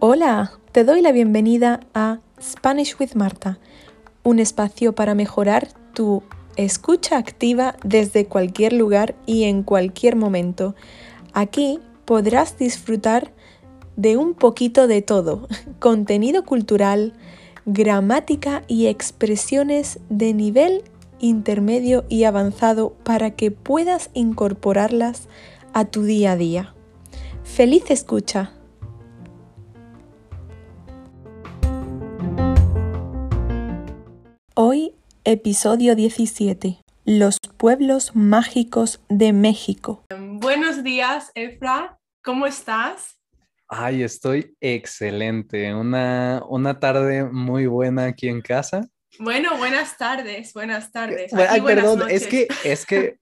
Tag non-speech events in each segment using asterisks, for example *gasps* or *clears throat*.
Hola, te doy la bienvenida a Spanish with Marta, un espacio para mejorar tu escucha activa desde cualquier lugar y en cualquier momento. Aquí podrás disfrutar de un poquito de todo, *laughs* contenido cultural, gramática y expresiones de nivel intermedio y avanzado para que puedas incorporarlas a tu día a día. ¡Feliz escucha! Hoy, episodio 17. Los pueblos mágicos de México. Buenos días, Efra. ¿Cómo estás? Ay, estoy excelente. Una, una tarde muy buena aquí en casa. Bueno, buenas tardes, buenas tardes. Ay, perdón, es que, es que,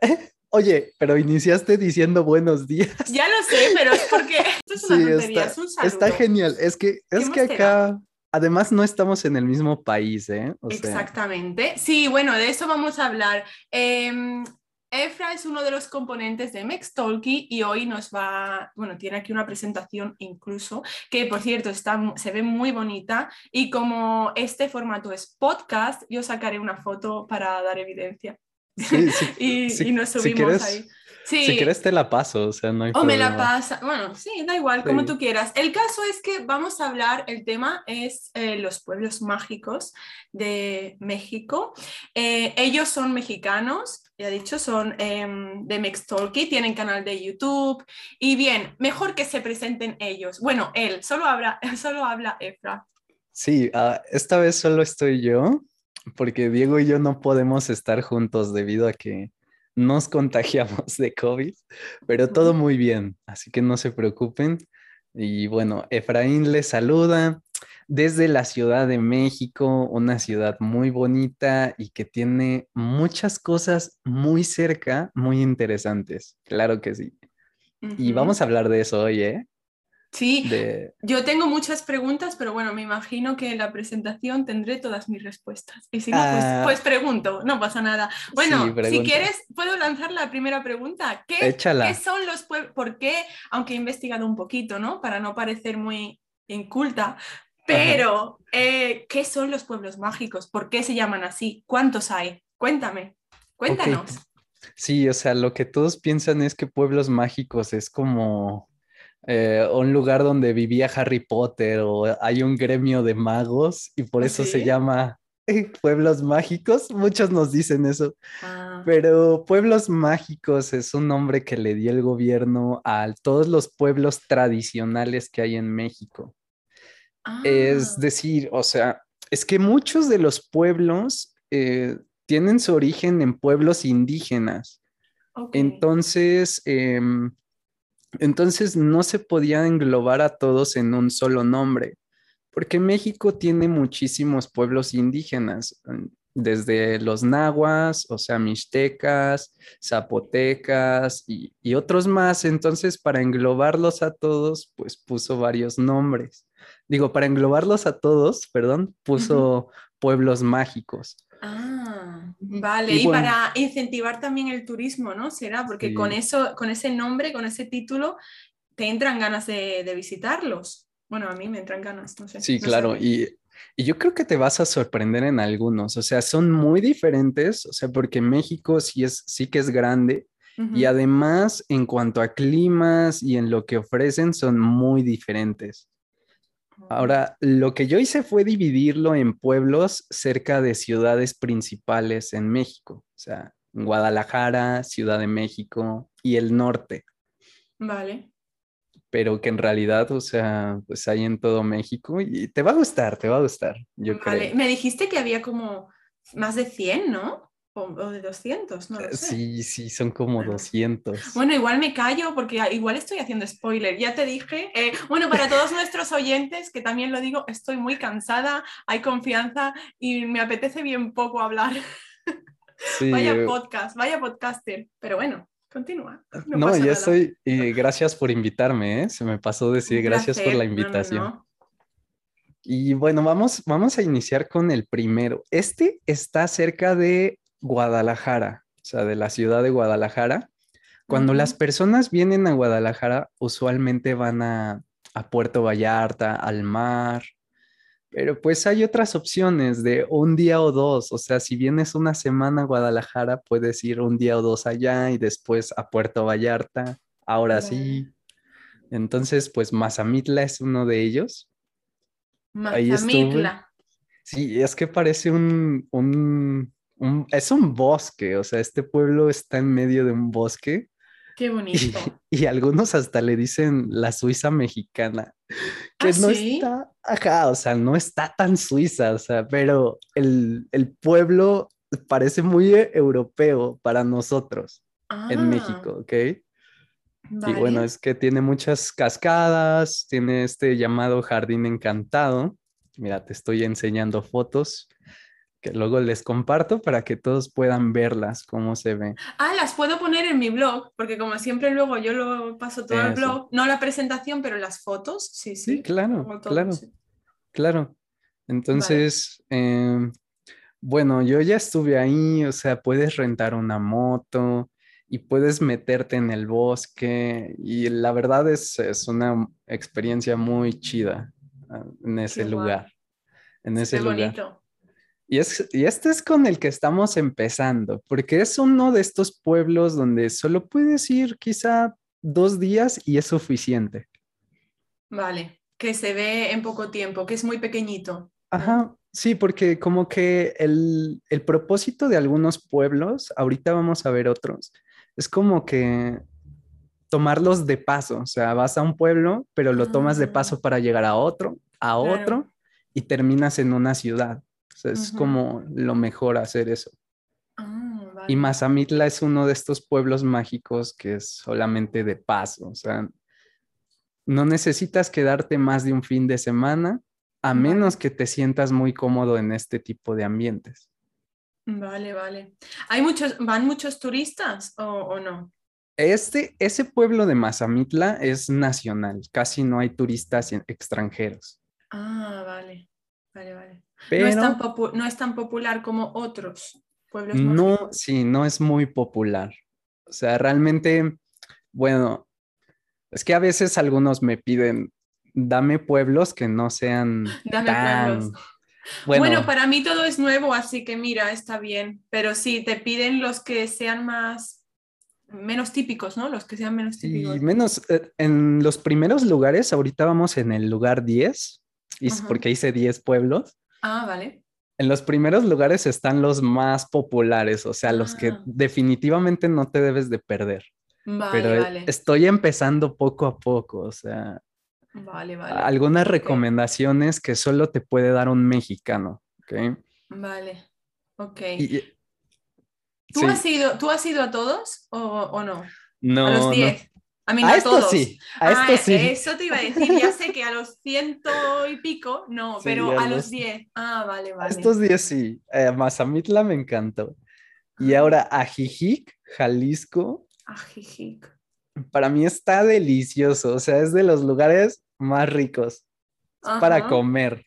*laughs* oye, pero iniciaste diciendo buenos días. Ya lo sé, pero es porque *laughs* esto es una tontería, está, es un saludo. Está genial, es que, es que acá, además no estamos en el mismo país, ¿eh? O Exactamente. Sí, bueno, de eso vamos a hablar. Eh, Efra es uno de los componentes de Mextalky y hoy nos va, bueno, tiene aquí una presentación incluso, que por cierto está, se ve muy bonita y como este formato es podcast, yo sacaré una foto para dar evidencia. Sí, sí, y, *laughs* sí, y, nos subimos si quieres, ahí. Si quieres te la paso, o sea, no hay O me la pasa, bueno, sí, da igual, como tú quieras. El caso es que vamos a hablar, el tema es eh, los pueblos mágicos de México. Eh, ellos son mexicanos, ya dicho, son eh, de Mextalky, tienen canal de YouTube. Y bien, mejor que se presenten ellos. Bueno, él, solo habla, *laughs* solo habla Efra. Sí, ah, esta vez solo estoy yo, porque Diego y yo no podemos estar juntos debido a que nos contagiamos de COVID, pero todo muy bien, así que no se preocupen. Y bueno, Efraín les saluda desde la Ciudad de México, una ciudad muy bonita y que tiene muchas cosas muy cerca, muy interesantes. Claro que sí. Y vamos a hablar de eso hoy, ¿eh? Sí, De... yo tengo muchas preguntas, pero bueno, me imagino que en la presentación tendré todas mis respuestas. Y si no, pues, Ah. pues pregunto, no pasa nada. Bueno, Sí, si quieres, puedo lanzar la primera pregunta. ¿Qué. ¿qué son los pueblos? ¿Por qué? Aunque he investigado un poquito, ¿no? Para no parecer muy inculta. Pero, eh, ¿qué son los pueblos mágicos? ¿Por qué se llaman así? ¿Cuántos hay? Cuéntame, cuéntanos. Sí, o sea, lo que todos piensan es que pueblos mágicos es como eh, un lugar donde vivía Harry Potter o hay un gremio de magos y por ¿Ah, eso se llama eh, pueblos mágicos. Muchos nos dicen eso, Ah, pero pueblos mágicos es un nombre que le dio el gobierno a todos los pueblos tradicionales que hay en México. Es ah, decir, o sea, es que muchos de los pueblos eh, tienen su origen en pueblos indígenas. Entonces, em, entonces no se podía englobar a todos en un solo nombre, porque México tiene muchísimos pueblos indígenas, mm, desde los nahuas, o sea, mixtecas, zapotecas y, y otros más. Entonces, para englobarlos a todos, pues puso varios nombres. Digo, para englobarlos a todos, perdón, puso pueblos mágicos. Ah, vale. Y Y, bueno. para incentivar también el turismo, ¿no? Será porque Sí. con eso, con ese nombre, con ese título, te entran ganas de, de visitarlos. Bueno, a mí me entran ganas, no sé. Sí, no claro, y, y yo creo que te vas a sorprender en algunos, o sea, son muy diferentes, o sea, porque México sí es, sí que es grande y además en cuanto a climas y en lo que ofrecen son muy diferentes. Ahora, lo que yo hice fue dividirlo en pueblos cerca de ciudades principales en México, o sea, Guadalajara, Ciudad de México y el norte, Vale. pero que en realidad, o sea, pues hay en todo México y te va a gustar, te va a gustar, yo Vale. creo. Me dijiste que había como más de 100, ¿no? O, de 200, no lo sé. Sí, sí, son como Bueno. 200. Bueno, igual me callo porque a- igual estoy haciendo spoiler. Ya te dije. Eh, bueno, para todos nuestros oyentes, que también lo digo, estoy muy cansada, hay confianza y me apetece bien poco hablar. *laughs* Sí, Vaya eh, podcast, vaya podcaster. Pero bueno, continúa. No, ya estoy, gracias por invitarme, ¿eh? Se me pasó decir gracias por la no, invitación. no. Y bueno, vamos, vamos a iniciar con el primero. Este está cerca de Guadalajara, o sea, de la ciudad de Guadalajara. Cuando las personas vienen a Guadalajara, usualmente van a, a Puerto Vallarta, al mar, pero pues hay otras opciones de un día o dos. O sea, si vienes una semana a Guadalajara, puedes ir un día o dos allá y después a Puerto Vallarta. Ahora sí. Entonces, pues Mazamitla es uno de ellos. Mazamitla. Sí, es que parece un, un, es un bosque. O sea, este pueblo está en medio de un bosque. Qué bonito. *laughs* Y, algunos hasta le dicen la Suiza mexicana, que ¿Ah, no sí? está, ajá, o sea, no está tan suiza, o sea, pero el, el pueblo parece muy e- europeo para nosotros en Ah, México, ¿ok? Y bueno, es que tiene muchas cascadas, tiene este llamado jardín encantado. Mira, te estoy enseñando fotos que luego les comparto para que todos puedan verlas, cómo se ve. Ah, las puedo poner en mi blog, porque como siempre luego yo lo paso todo al Eso. blog, no la presentación, pero las fotos, sí, sí. Sí, claro, todo, claro. sí. Claro. Entonces, em, bueno, yo ya estuve ahí, o sea, puedes rentar una moto y puedes meterte en el bosque y la verdad es, es una experiencia muy chida ah, en ese Qué guay. lugar, en Se ese lugar. bonito. Y, es, y este es con el que estamos empezando, porque es uno de estos pueblos donde solo puedes ir quizá dos días y es suficiente. Vale, que se ve en poco tiempo, que es muy pequeñito. Ajá, sí, porque como que el, el propósito de algunos pueblos, ahorita vamos a ver otros, es como que tomarlos de paso, o sea, vas a un pueblo, pero lo tomas de Ah. paso para llegar a otro, a Claro. otro, y terminas en una ciudad. Sea, es como lo mejor hacer eso. Ah, Y. Mazamitla es uno de estos pueblos mágicos que es solamente de paso, o sea, no necesitas quedarte más de un fin de semana a Vale. menos que te sientas muy cómodo en este tipo de ambientes. Vale, vale. ¿Hay muchos, van muchos turistas o, o no? Este, ese pueblo de Mazamitla es nacional, casi no hay turistas extranjeros, Ah, vale, vale, vale. Pero No es tan no es tan popular como otros pueblos no, sí, no es muy popular. O sea, realmente, bueno, es que a veces algunos me piden, dame pueblos que no sean *laughs* Dame tan... pueblos. Bueno, Bueno, para mí todo es nuevo, así que mira, está bien. Pero sí, te piden los que sean más, menos típicos, ¿no? Los que sean menos y típicos. menos eh, en los primeros lugares, ahorita vamos en el lugar 10, y Ajá. porque hice 10 pueblos. Ah, vale. En los primeros lugares están los más populares, o sea, los que Ah. definitivamente no te debes de perder. Vale, Pero vale. estoy empezando poco a poco, o sea, Vale, vale. algunas recomendaciones que solo te puede dar un mexicano, ¿ok? Vale. Ok. Y- ¿Tú, sí, has ido, ¿Tú has ido a todos o, o no? no, a los no. 10. A mí no A a esto todos. sí, a esto Ah, sí. Eso te iba a decir, ya sé que a los ciento y pico, no, *laughs* Sí, pero a a los- 10. Ah, vale, A vale. estos días sí, eh, Mazamitla me encantó. Y Ah. ahora Ajijic, Jalisco, Ajijic. para mí está delicioso, o sea, es de los lugares más ricos para comer.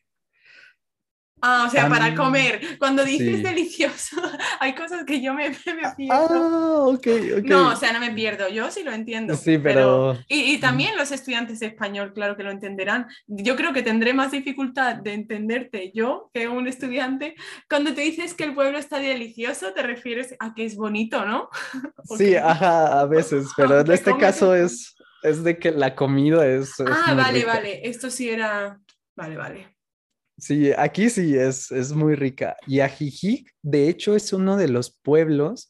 Ah, o sea, para comer. Cuando dices sí. delicioso, *laughs* hay cosas que yo me, me pierdo. Ah, ok, ok. No, o sea, no me pierdo, yo sí lo entiendo. Sí, pero- Y, y también los estudiantes de español, claro que lo entenderán. Yo creo que tendré más dificultad de entenderte yo que un estudiante. Cuando te dices que el pueblo está delicioso, te refieres a que es bonito, ¿no? *laughs* Sí, ajá, a veces, pero en *laughs* este comes caso es, es de que la comida es, es Ah, vale, rica. vale. Esto sí era. Vale, vale. Sí, aquí sí es, es muy rica. Y Ajijic, de hecho, es uno de los pueblos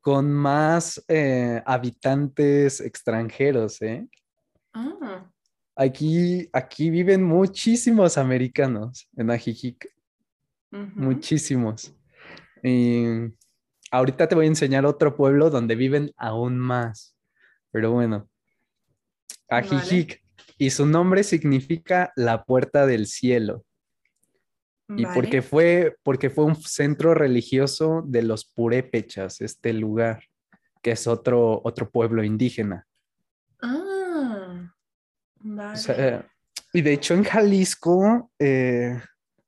con más eh, habitantes extranjeros, ¿eh? Ah, Aquí, aquí viven muchísimos americanos en Ajijic, muchísimos. Y ahorita te voy a enseñar otro pueblo donde viven aún más. Pero bueno, Ajijic. Y su nombre significa la puerta del cielo. Y Vale. porque fue, porque fue un centro religioso de los purépechas, este lugar, que es otro, otro pueblo indígena. Ah, O vale. sea, y de hecho en Jalisco eh,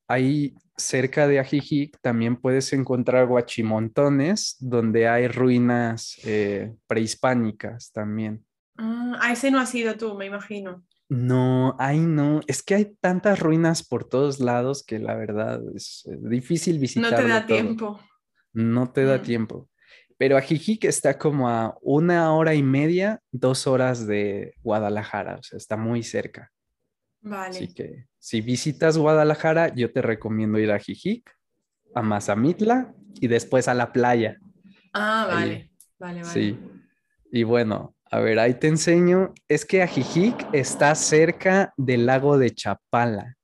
hay cerca de Ajijic también puedes encontrar guachimontones donde hay ruinas eh, prehispánicas también. Ah, a ese no has ido tú, me imagino. No, ay no, es que hay tantas ruinas por todos lados que la verdad es eh, difícil visitar. No te da tiempo. No te da Mm. tiempo. Pero Ajijic está como a una hora y media, dos horas de Guadalajara, o sea, está muy cerca. Vale. Así que si visitas Guadalajara, yo te recomiendo ir a Ajijic, a Mazamitla y después a la playa. Ah, Ahí. vale. Vale, vale. Sí. Y bueno, a ver, ahí te enseño. Es que Ajijic está cerca del lago de Chapala,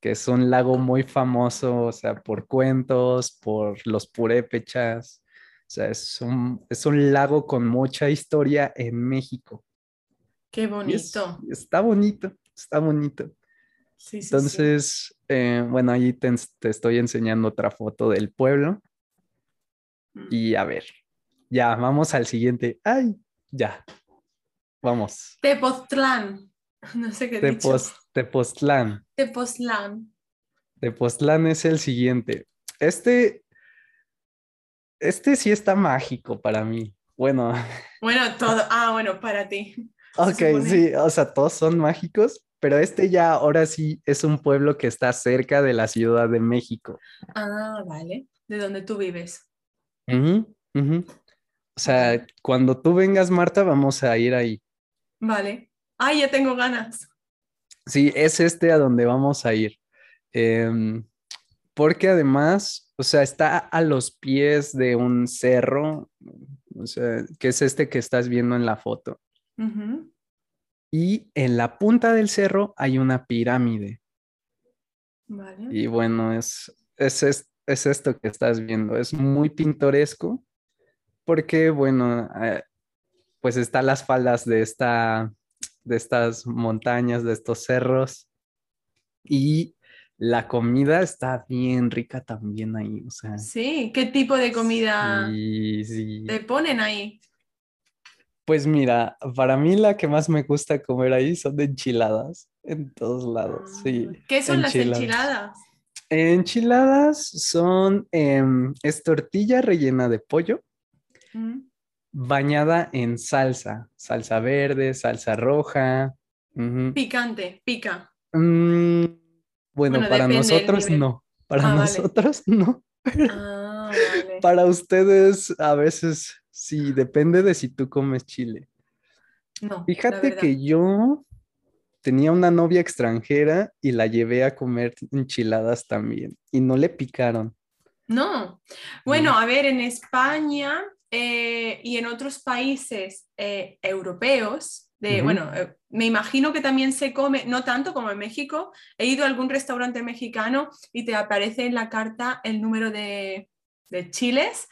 que es un lago muy famoso, o sea, por cuentos, por los purépechas. O sea, es un, es un lago con mucha historia en México. Qué es- bonito. está bonito, está bonito. Sí, sí, sí. Entonces, eh, bueno, ahí te, te estoy enseñando otra foto del pueblo. Mm. Y a ver, ya, vamos al siguiente. Ay, ya. Vamos. Tepoztlán. *laughs* No sé qué dicho. Tepos- Tepoztlán. Tepoztlán. Tepoztlán es el siguiente. Este, este sí está mágico para mí. Bueno, *laughs* Bueno, todo. Ah, bueno, para ti. ok, sí, o sea, todos son mágicos, pero este ya ahora sí es un pueblo que está cerca de la Ciudad de México. Ah, vale. De donde tú vives. O sea, cuando tú vengas, Marta, vamos a ir ahí. Vale. Ay, ya tengo ganas. Sí, es este a donde vamos a ir. Em, porque además, o sea, está a los pies de un cerro, o sea, que es este que estás viendo en la foto. Y en la punta del cerro hay una pirámide. Vale. Y bueno, es, es, es, es esto que estás viendo. Es muy pintoresco porque, bueno, eh, pues está a las faldas de, esta, de estas montañas, de estos cerros. Y la comida está bien rica también ahí. O sea, Sí, ¿qué tipo de comida sí, sí. te ponen ahí? Pues mira, para mí la que más me gusta comer ahí son de enchiladas en todos lados. Sí. Ah, ¿Qué son las enchiladas? Enchiladas son, em, es tortilla rellena de pollo Mm. Bañada en salsa, salsa verde, salsa roja. Picante, pica. Mm, bueno, Bueno, para nosotros no, para Ah, vale. nosotros *laughs* no, Ah, vale. para ustedes a veces sí, depende de si tú comes chile. No, Fíjate que yo tenía una novia extranjera y la llevé a comer enchiladas también y no le picaron. No. Bueno, a ver, en España eh, y en otros países eh, europeos, de, Ujú. bueno, eh, me imagino que también se come, no tanto como en México. He ido a algún restaurante mexicano y te aparece en la carta el número de, de chiles.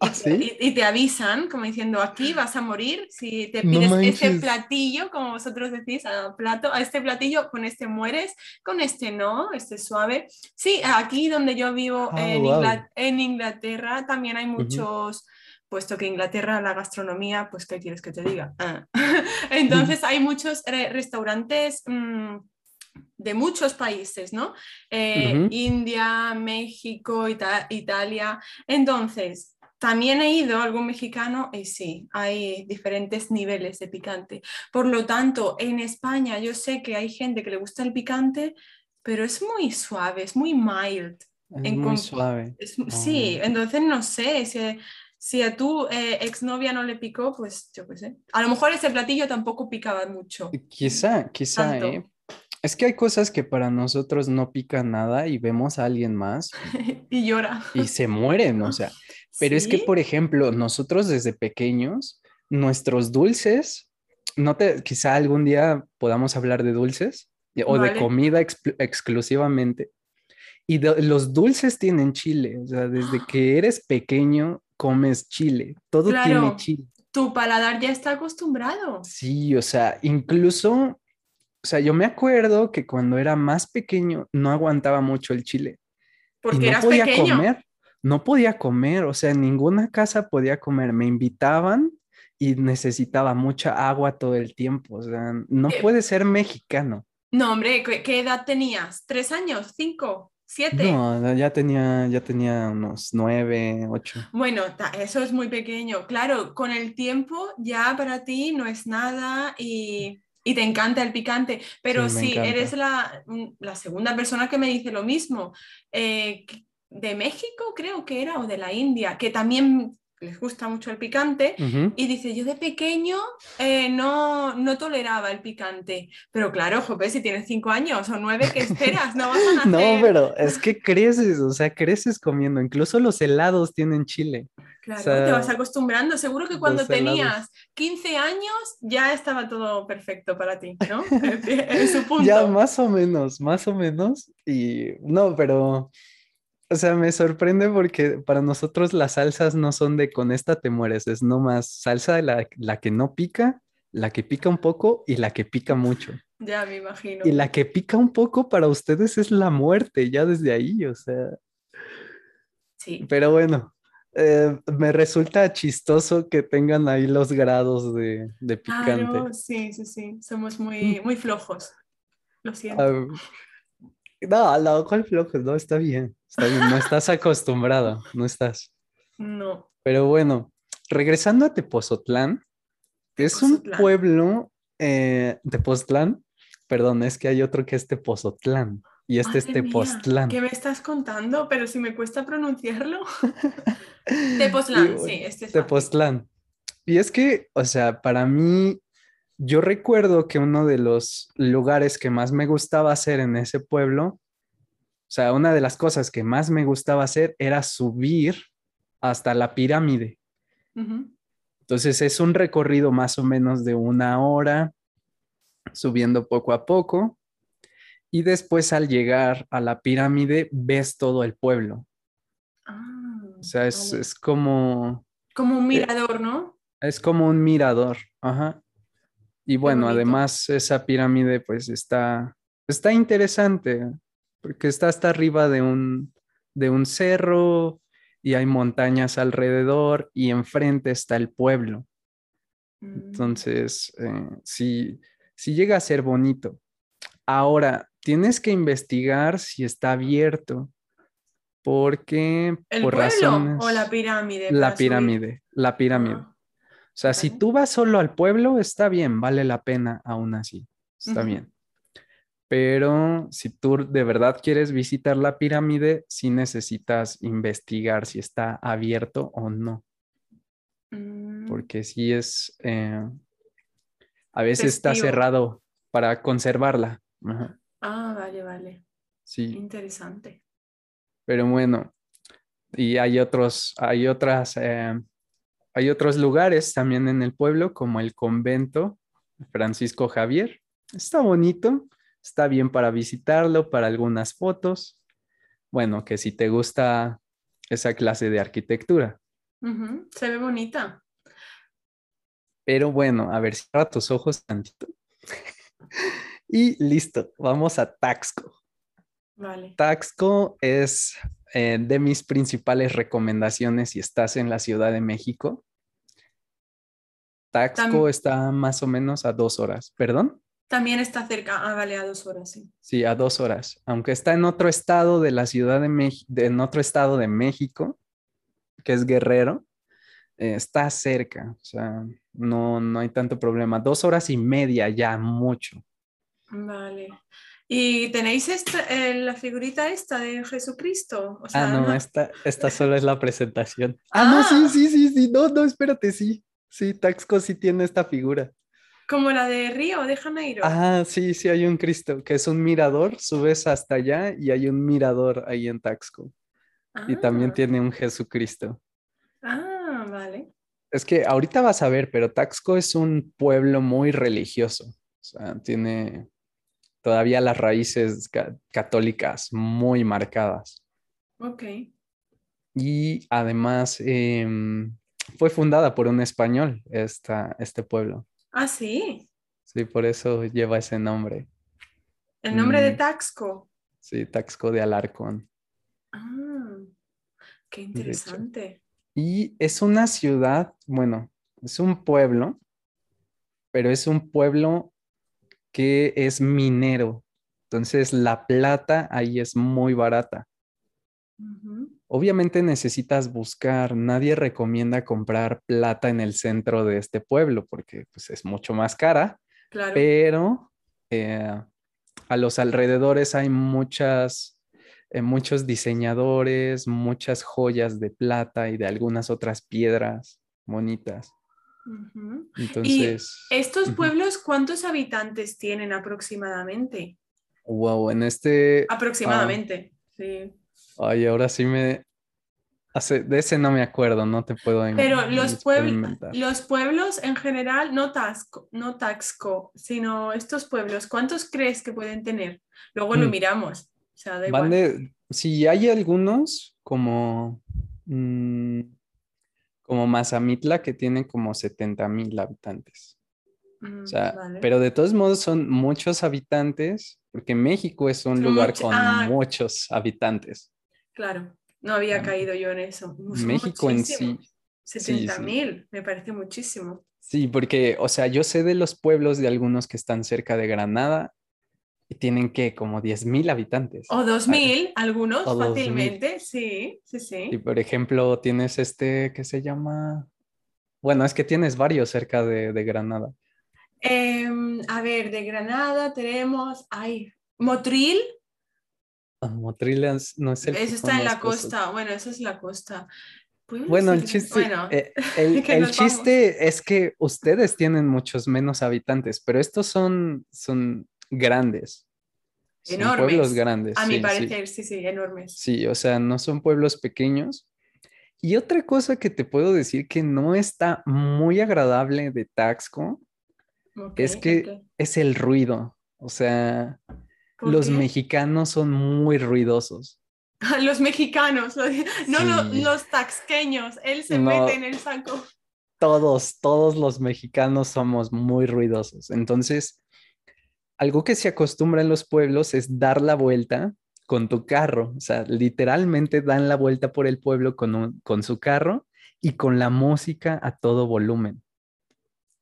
Y, ¿Ah, te- sí? y- y te avisan, como diciendo, aquí vas a morir si te No pides este manches. platillo, como vosotros decís, a plato, a este platillo, con este mueres, con este no, este es suave. Sí, aquí donde yo vivo Ah, en, guau. Ingla- en Inglaterra también hay muchos, puesto que Inglaterra la gastronomía, pues ¿qué quieres que te diga? Ah. *laughs* Entonces *laughs* hay muchos re- restaurantes mm, de muchos países, ¿no? Eh, Ujú. India, México, Ita- Italia. Entonces, también he ido a algún mexicano y sí, hay diferentes niveles de picante. Por lo tanto, en España yo sé que hay gente que le gusta el picante, pero es muy suave, es muy mild. Es En muy suave. Es- sí, entonces no sé, si, si a tu eh, exnovia no le picó, pues yo qué sé. A lo mejor ese platillo tampoco picaba mucho. Quizá, quizá, Tanto. ¿eh? Es que hay cosas que para nosotros no pican nada y vemos a alguien más *laughs* y llora. y se mueren, o sea. *laughs* Pero es que, por ejemplo, nosotros desde pequeños, nuestros dulces, no te, quizá algún día podamos hablar de dulces o de comida exclusivamente. Y de- los dulces tienen chile, o sea, desde *gasps* que eres pequeño comes chile, todo tiene chile. Tu paladar ya está acostumbrado. Sí, o sea, incluso, o sea, yo me acuerdo que cuando era más pequeño no aguantaba mucho el chile. y Porque no eras podía pequeño. comer, no podía comer, o sea, en ninguna casa podía comer. Me invitaban y necesitaba mucha agua todo el tiempo, o sea, no Eh, puede ser mexicano. No, hombre, ¿qué, qué edad tenías? ¿Tres años? ¿Cinco? ¿Siete? No, ya tenía, ya tenía unos nueve, ocho. Bueno, eso es muy pequeño. Claro, con el tiempo ya para ti no es nada y, te encanta el picante, pero sí, eres la, la, segunda persona que me dice lo mismo. Eh, de México creo que era o de la India, que también les gusta mucho el picante y dice, yo de pequeño eh, no, no toleraba el picante, pero claro, jope, si tienes cinco años o nueve, ¿qué *laughs* esperas? No vas a. No, pero es que creces, o sea, creces comiendo, incluso los helados tienen chile. Claro, te vas acostumbrando, seguro que cuando tenías 15 años ya estaba todo perfecto para ti, ¿no? *laughs* *laughs* en su punto. Ya, más o menos, más o menos, y no, pero... O sea, me sorprende porque para nosotros las salsas no son de con esta te mueres, es nomás salsa de la, la que no pica, la que pica un poco y la que pica mucho. Ya me imagino. Y la que pica un poco para ustedes es la muerte, ya desde ahí, o sea. Sí. Pero bueno, eh, me resulta chistoso que tengan ahí los grados de, de picante. Claro, sí, sí, sí, somos muy, muy flojos. Lo siento. Ah, no, no, ¿cuál flojo? No, está bien, está bien, no estás acostumbrada, no estás. No. Pero bueno, regresando a Tepozotlán, es un pueblo, eh, Tepoztlán, perdón, es que hay otro que es Tepozotlán y este es Tepoztlán. ¿Qué me estás contando? Pero si me cuesta pronunciarlo. *laughs* Tepoztlán, sí, este es Tepoztlán. Y es que, o sea, para mí yo recuerdo que uno de los lugares que más me gustaba hacer en ese pueblo, o sea, una de las cosas que más me gustaba hacer era subir hasta la pirámide. Entonces es un recorrido más o menos de una hora, subiendo poco a poco. Y después al llegar a la pirámide ves todo el pueblo. Ah, o sea, es, como... Como un eh, mirador, ¿no? Es como un mirador, ajá. Y bueno, además esa pirámide pues está, está interesante porque está hasta arriba de un, de un cerro y hay montañas alrededor y enfrente está el pueblo. Mm. Entonces, eh, sí, llega a ser bonito. Ahora, tienes que investigar si está abierto porque ¿El por pueblo o la pirámide? La pirámide, la pirámide. Ah. O sea, si tú vas solo al pueblo, está bien, vale la pena aún así, está bien. Pero si tú de verdad quieres visitar la pirámide, sí necesitas investigar si está abierto o no. Mm. Porque sí es, eh, a veces está cerrado para conservarla. Ah, vale, vale. Sí. Interesante. Pero bueno, y hay otros, hay otras eh, hay otros lugares también en el pueblo, como el convento Francisco Javier. Está bonito, está bien para visitarlo, para algunas fotos. Bueno, que si te gusta esa clase de arquitectura. Se ve bonita. Pero bueno, a ver, cierra tus ojos tantito. *laughs* y listo, vamos a Taxco. Vale. Taxco es eh, de mis principales recomendaciones si estás en la Ciudad de México. Taxco está más o menos a dos horas, ¿perdón? También está cerca, ah, vale, a dos horas, sí. Sí, a dos horas. Aunque está en otro estado de la Ciudad de México, en otro estado de México, que es Guerrero, eh, está cerca, o sea, no, no hay tanto problema. Dos horas y media ya, mucho. Vale. ¿Y tenéis esta, eh, la figurita esta de Jesucristo? ah, no, Esta, esta solo es la presentación. *laughs* Ah, no, sí, ah. sí, sí, sí, no, no, espérate, sí. Sí, Taxco sí tiene esta figura. Como la de Río de Janeiro. Ah, sí, sí, hay un Cristo, que es un mirador, subes hasta allá y hay un mirador ahí en Taxco. Y también ah. tiene un Jesucristo. Ah, vale. Es que ahorita vas a ver, pero Taxco es un pueblo muy religioso. O sea, tiene todavía las raíces católicas muy marcadas. Ok. Y además, eh, fue fundada por un español, esta, este pueblo. Ah, sí. Sí, por eso lleva ese nombre. ¿El nombre de mm. Taxco? Sí, Taxco de Alarcón. Ah, qué interesante. Y es una ciudad, bueno, es un pueblo, pero es un pueblo que es minero. Entonces, la plata ahí es muy barata. Obviamente necesitas buscar, nadie recomienda comprar plata en el centro de este pueblo porque pues, es mucho más cara, claro. pero eh, a los alrededores hay muchas, eh, muchos diseñadores, muchas joyas de plata y de algunas otras piedras bonitas. Entonces. ¿Y estos pueblos cuántos habitantes tienen aproximadamente? Wow, en este. Ah, aproximadamente, sí. Ay, ahora sí me. de ese no me acuerdo, no te puedo Pero los, pueblos, los pueblos en general, no Taxco, no Taxco, sino estos pueblos, ¿cuántos crees que pueden tener? Luego lo mm. miramos. O sea, si hay algunos como. Mm, como Mazamitla, que tiene como 70 mil habitantes. o sea, mm, pero de todos modos son muchos habitantes, porque México es un lugar con ah. muchos habitantes. Claro, no había caído yo en eso. México en sí. 70 mil, me parece muchísimo. Sí, porque, o sea, yo sé de los pueblos de algunos que están cerca de Granada y tienen que como 10 mil habitantes. O 2 mil, algunos fácilmente, sí, sí, sí. Y por ejemplo, tienes este que se llama, bueno, es que tienes varios cerca de, Granada. Em, a ver, de Granada tenemos, ay, Motril, Ah, Motriles no es el. Eso está en la costa. Bueno, esa es la costa. Bueno, el chiste, eh, *laughs* el, chiste es que ustedes tienen muchos menos habitantes, pero estos son, son grandes. enormes. pueblos grandes. A mi parecer, sí. sí, enormes. Sí, o sea, no son pueblos pequeños. Y otra cosa que te puedo decir que no está muy agradable de Taxco es que es el ruido. O sea, los mexicanos son muy ruidosos. *laughs* Los mexicanos, no los, taxqueños, él se mete en el saco. Todos, todos los mexicanos somos muy ruidosos. Entonces, algo que se acostumbra en los pueblos es dar la vuelta con tu carro. O sea, literalmente dan la vuelta por el pueblo con, con su carro y con la música a todo volumen.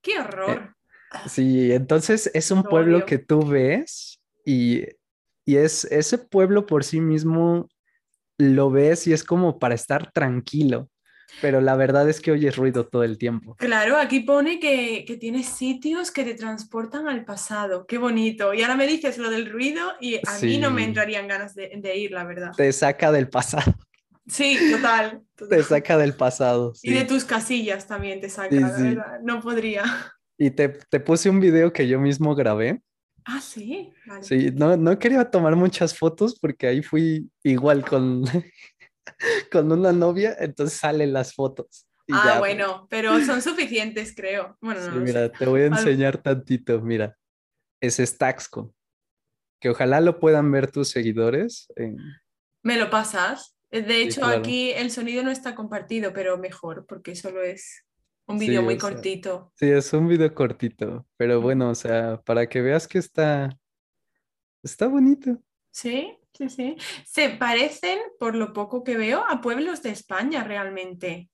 ¡Qué horror! Eh, sí, entonces es un pueblo que tú ves y, es ese pueblo por sí mismo lo ves y es como para estar tranquilo, pero la verdad es que oyes ruido todo el tiempo. Claro, aquí pone que, que tienes sitios que te transportan al pasado, qué bonito. Y ahora me dices lo del ruido y a mí no me entrarían ganas de, ir, la verdad. Te saca del pasado. Sí, total. Te saca del pasado. Y de tus casillas también te saca, la verdad. No podría. Y te, te puse un video que yo mismo grabé Ah, sí. Sí, no, no quería tomar muchas fotos porque ahí fui igual con, *laughs* con una novia, entonces salen las fotos. ah, bueno, pero son suficientes, creo. Bueno, sí, mira, te voy a enseñar tantito, mira. Es Staxco, que ojalá lo puedan ver tus seguidores. ¿Me lo pasas? De hecho, aquí el sonido no está compartido, pero mejor, porque solo es un video muy cortito. sí, es un video cortito, pero bueno, o sea, para que veas que está, está bonito. Sí, sí, sí. Se parecen, por lo poco que veo, a pueblos de España realmente.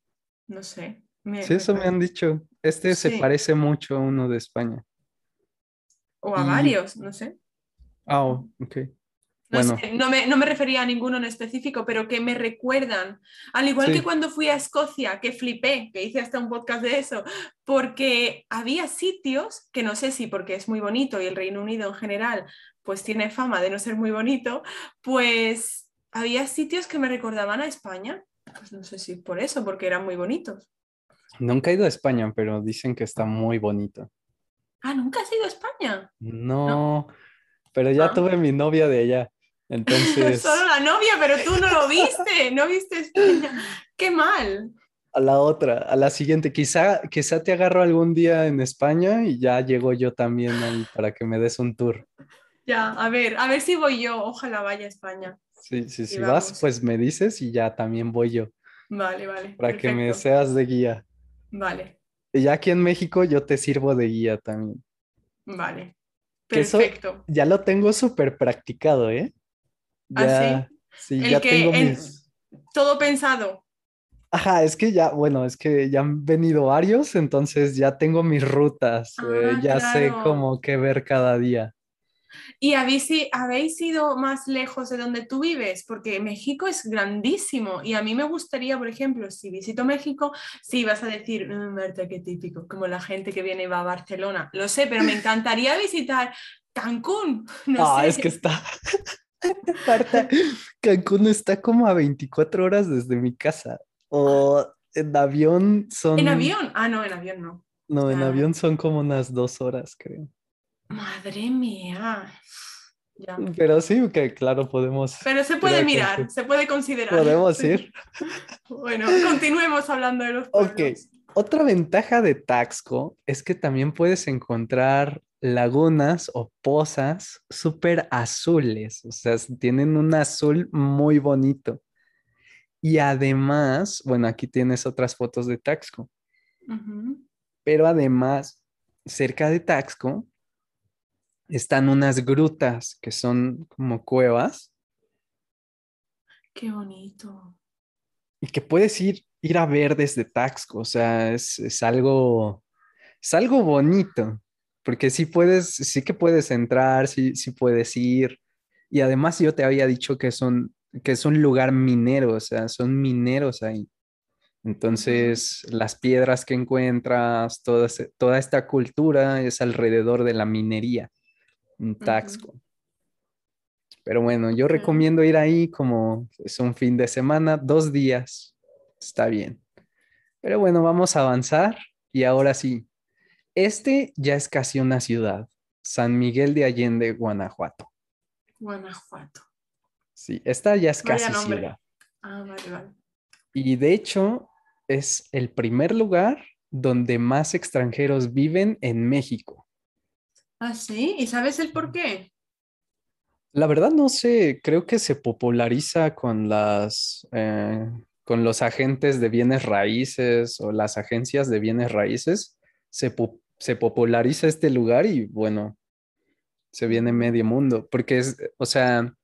No sé. sí, eso me han dicho. Este se parece mucho a uno de España. O a varios, no sé. Ah, oh, ok. No, me, refería a ninguno en específico, pero que me recuerdan. Al igual que cuando fui a Escocia, que flipé, que hice hasta un podcast de eso, porque había sitios, que no sé si porque es muy bonito y el Reino Unido en general pues tiene fama de no ser muy bonito, pues había sitios que me recordaban a España. Pues no sé si por eso, porque eran muy bonitos. Nunca he ido a España, pero dicen que está muy bonito. Ah, ¿nunca has ido a España? No, pero ya ah. tuve mi novia de allá. Entonces. *laughs* Solo la novia, pero tú no lo viste, no viste España. Qué mal. A la otra, a la siguiente. Quizá, quizá te agarro algún día en España y ya llego yo también ahí para que me des un tour. Ya, a ver, a ver si voy yo. Ojalá vaya a España. Sí, sí, si vas, pues me dices y ya también voy yo. Vale, vale. Para que me seas de guía. Vale. Y ya aquí en México yo te sirvo de guía también. Vale. Perfecto. ya lo tengo súper practicado, ¿eh? ¿Ah, sí? ya tengo mis... Todo pensado. Ajá, es que ya, bueno, es que ya han venido varios, entonces ya tengo mis rutas, eh, ah, ya sé cómo qué ver cada día. ¿Y habéis, habéis ido más lejos de donde tú vives? Porque México es grandísimo y a mí me gustaría, por ejemplo, si visito México, sí, vas a decir, mm, Marta, qué típico, como la gente que viene y va a Barcelona. Lo sé, pero me *laughs* encantaría visitar Cancún. *laughs* ah, es que está... *laughs* Marta, Cancún está como a 24 horas desde mi casa. O en avión son... ¿En avión? Ah, no, en avión no. No, en avión son como unas dos horas, creo. Madre mía. Pero sí, que claro, podemos. Pero se puede mirar, se puede considerar. Podemos ir. bueno, continuemos hablando de los pueblos. Ok, otra ventaja de Taxco es que también puedes encontrar lagunas o pozas súper azules, o sea, tienen un azul muy bonito. Y además, bueno, aquí tienes otras fotos de Taxco. Pero además, cerca de Taxco están unas grutas que son como cuevas. Qué bonito. Y que puedes ir, ir a ver desde Taxco, o sea, es, algo, es algo bonito, porque sí puedes, sí que puedes entrar, sí, sí puedes ir. Y además yo te había dicho que son, que es un lugar minero, o sea, son mineros ahí. Entonces, las piedras que encuentras, toda, toda esta cultura es alrededor de la minería un Taxco. Pero bueno, yo recomiendo ir ahí como es un fin de semana, dos días, está bien. Pero bueno, vamos a avanzar y ahora sí, este ya es casi una ciudad, San Miguel de Allende, Guanajuato. Guanajuato. Sí, esta ya es casi ciudad. Ah, vale, vale. Y de hecho, es el primer lugar donde más extranjeros viven en México. ¿Ah, sí? ¿Y sabes el por qué? La verdad no sé, creo que se populariza con las eh, con los agentes de bienes raíces o las agencias de bienes raíces. Se, se populariza este lugar y bueno, se viene medio mundo, porque es, o sea,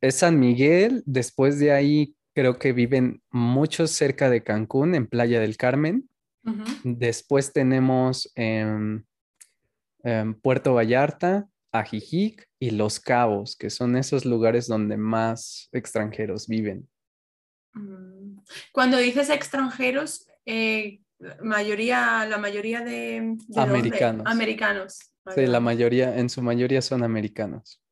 es San Miguel, después de ahí creo que viven muchos cerca de Cancún, en Playa del Carmen. Después tenemos em, Em, Puerto Vallarta, Ajijic y Los Cabos, que son esos lugares donde más extranjeros viven. Mm. Cuando dices extranjeros, eh, mayoría, la mayoría de, americanos. Americanos. Sí, la mayoría, en su mayoría son americanos.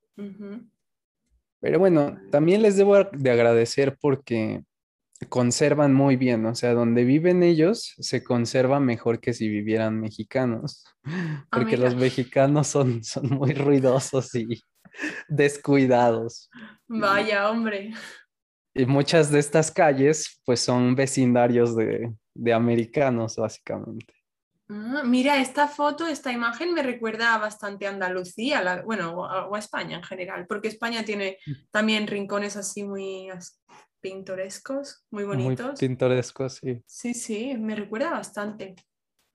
Pero bueno, también les debo de agradecer porque conservan muy bien, o sea, donde viven ellos se conserva mejor que si vivieran mexicanos, ah, porque los mexicanos son, son muy ruidosos y descuidados. Vaya, hombre. Y muchas de estas calles pues son vecindarios de, americanos, básicamente. Ah, mira, esta foto, esta imagen me recuerda bastante a Andalucía, bueno, o a España en general, porque España tiene mm. también rincones así muy pintorescos, muy bonitos. Muy pintorescos, sí. Sí, sí, me recuerda bastante.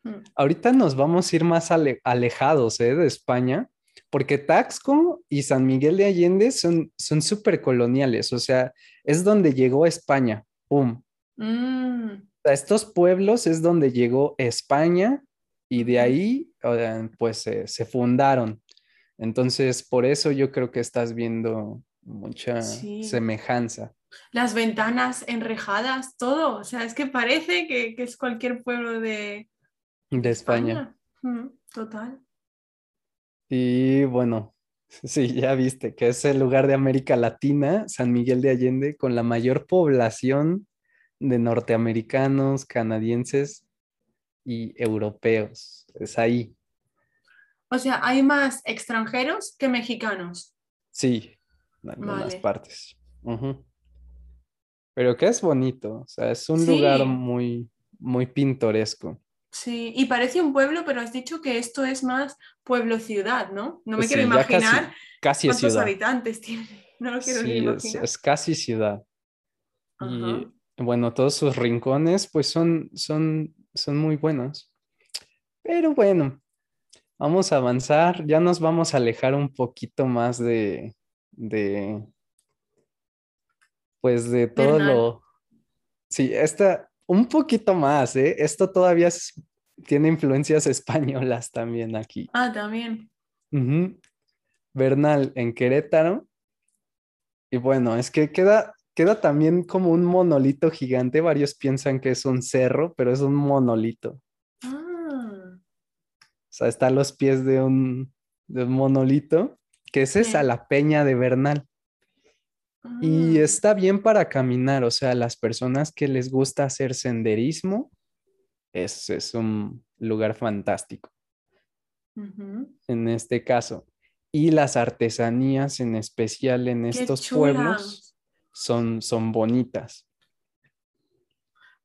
Mm. Ahorita nos vamos a ir más alejados ¿eh? de España, porque Taxco y San Miguel de Allende son súper coloniales, o sea, es donde llegó España, ¡pum! Mm. Estos pueblos es donde llegó España y de ahí, pues, se fundaron. Entonces, por eso yo creo que estás viendo mucha semejanza las ventanas enrejadas, todo. O sea, es que parece que, es cualquier pueblo de, de España. Mm, total. Y bueno, *laughs* sí, ya viste que es el lugar de América Latina, San Miguel de Allende, con la mayor población de norteamericanos, canadienses y europeos. Es ahí. O sea, hay más extranjeros que mexicanos. Sí, en algunas partes. Pero que es bonito, o sea, es un lugar muy, muy pintoresco. Sí, y parece un pueblo, pero has dicho que esto es más pueblo-ciudad, ¿no? No me quiero imaginar casi, cuántos habitantes tiene. *laughs* No lo quiero sí, Es, casi ciudad. Y bueno, todos sus rincones, pues son, son, son muy buenos. Pero bueno, vamos a avanzar. Ya nos vamos a alejar un poquito más de, de pues de todo lo... Sí, esta, un poquito más, ¿eh? Esto todavía tiene influencias *laughs* españolas también aquí. Ah, también. Bernal en Querétaro. Y bueno, es que queda, queda también como un monolito gigante. Varios piensan que es un cerro, pero es un monolito. Ah, O sea, está a los pies de un, de un monolito, que es esa, Sí. la peña de Bernal. Y ah. está bien para caminar, o sea, las personas que les gusta hacer senderismo, es, es un lugar fantástico en este caso. Y las artesanías en especial en Qué estos chulas. pueblos son, son bonitas.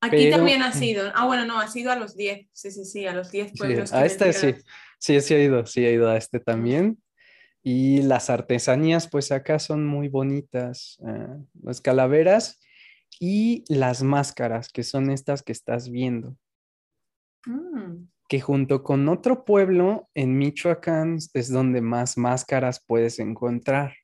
Aquí Pero- también ha sido. Ah, bueno, no, ha sido a los 10. Sí, sí, sí, a los 10 Sí, pueblos. que a este sí, sí, sí he ido, sí he ido a este también. Y las artesanías, pues acá son muy bonitas. eh, las calaveras y las máscaras, que son estas que estás viendo. Mm, que junto con otro pueblo en Michoacán es donde más máscaras puedes encontrar.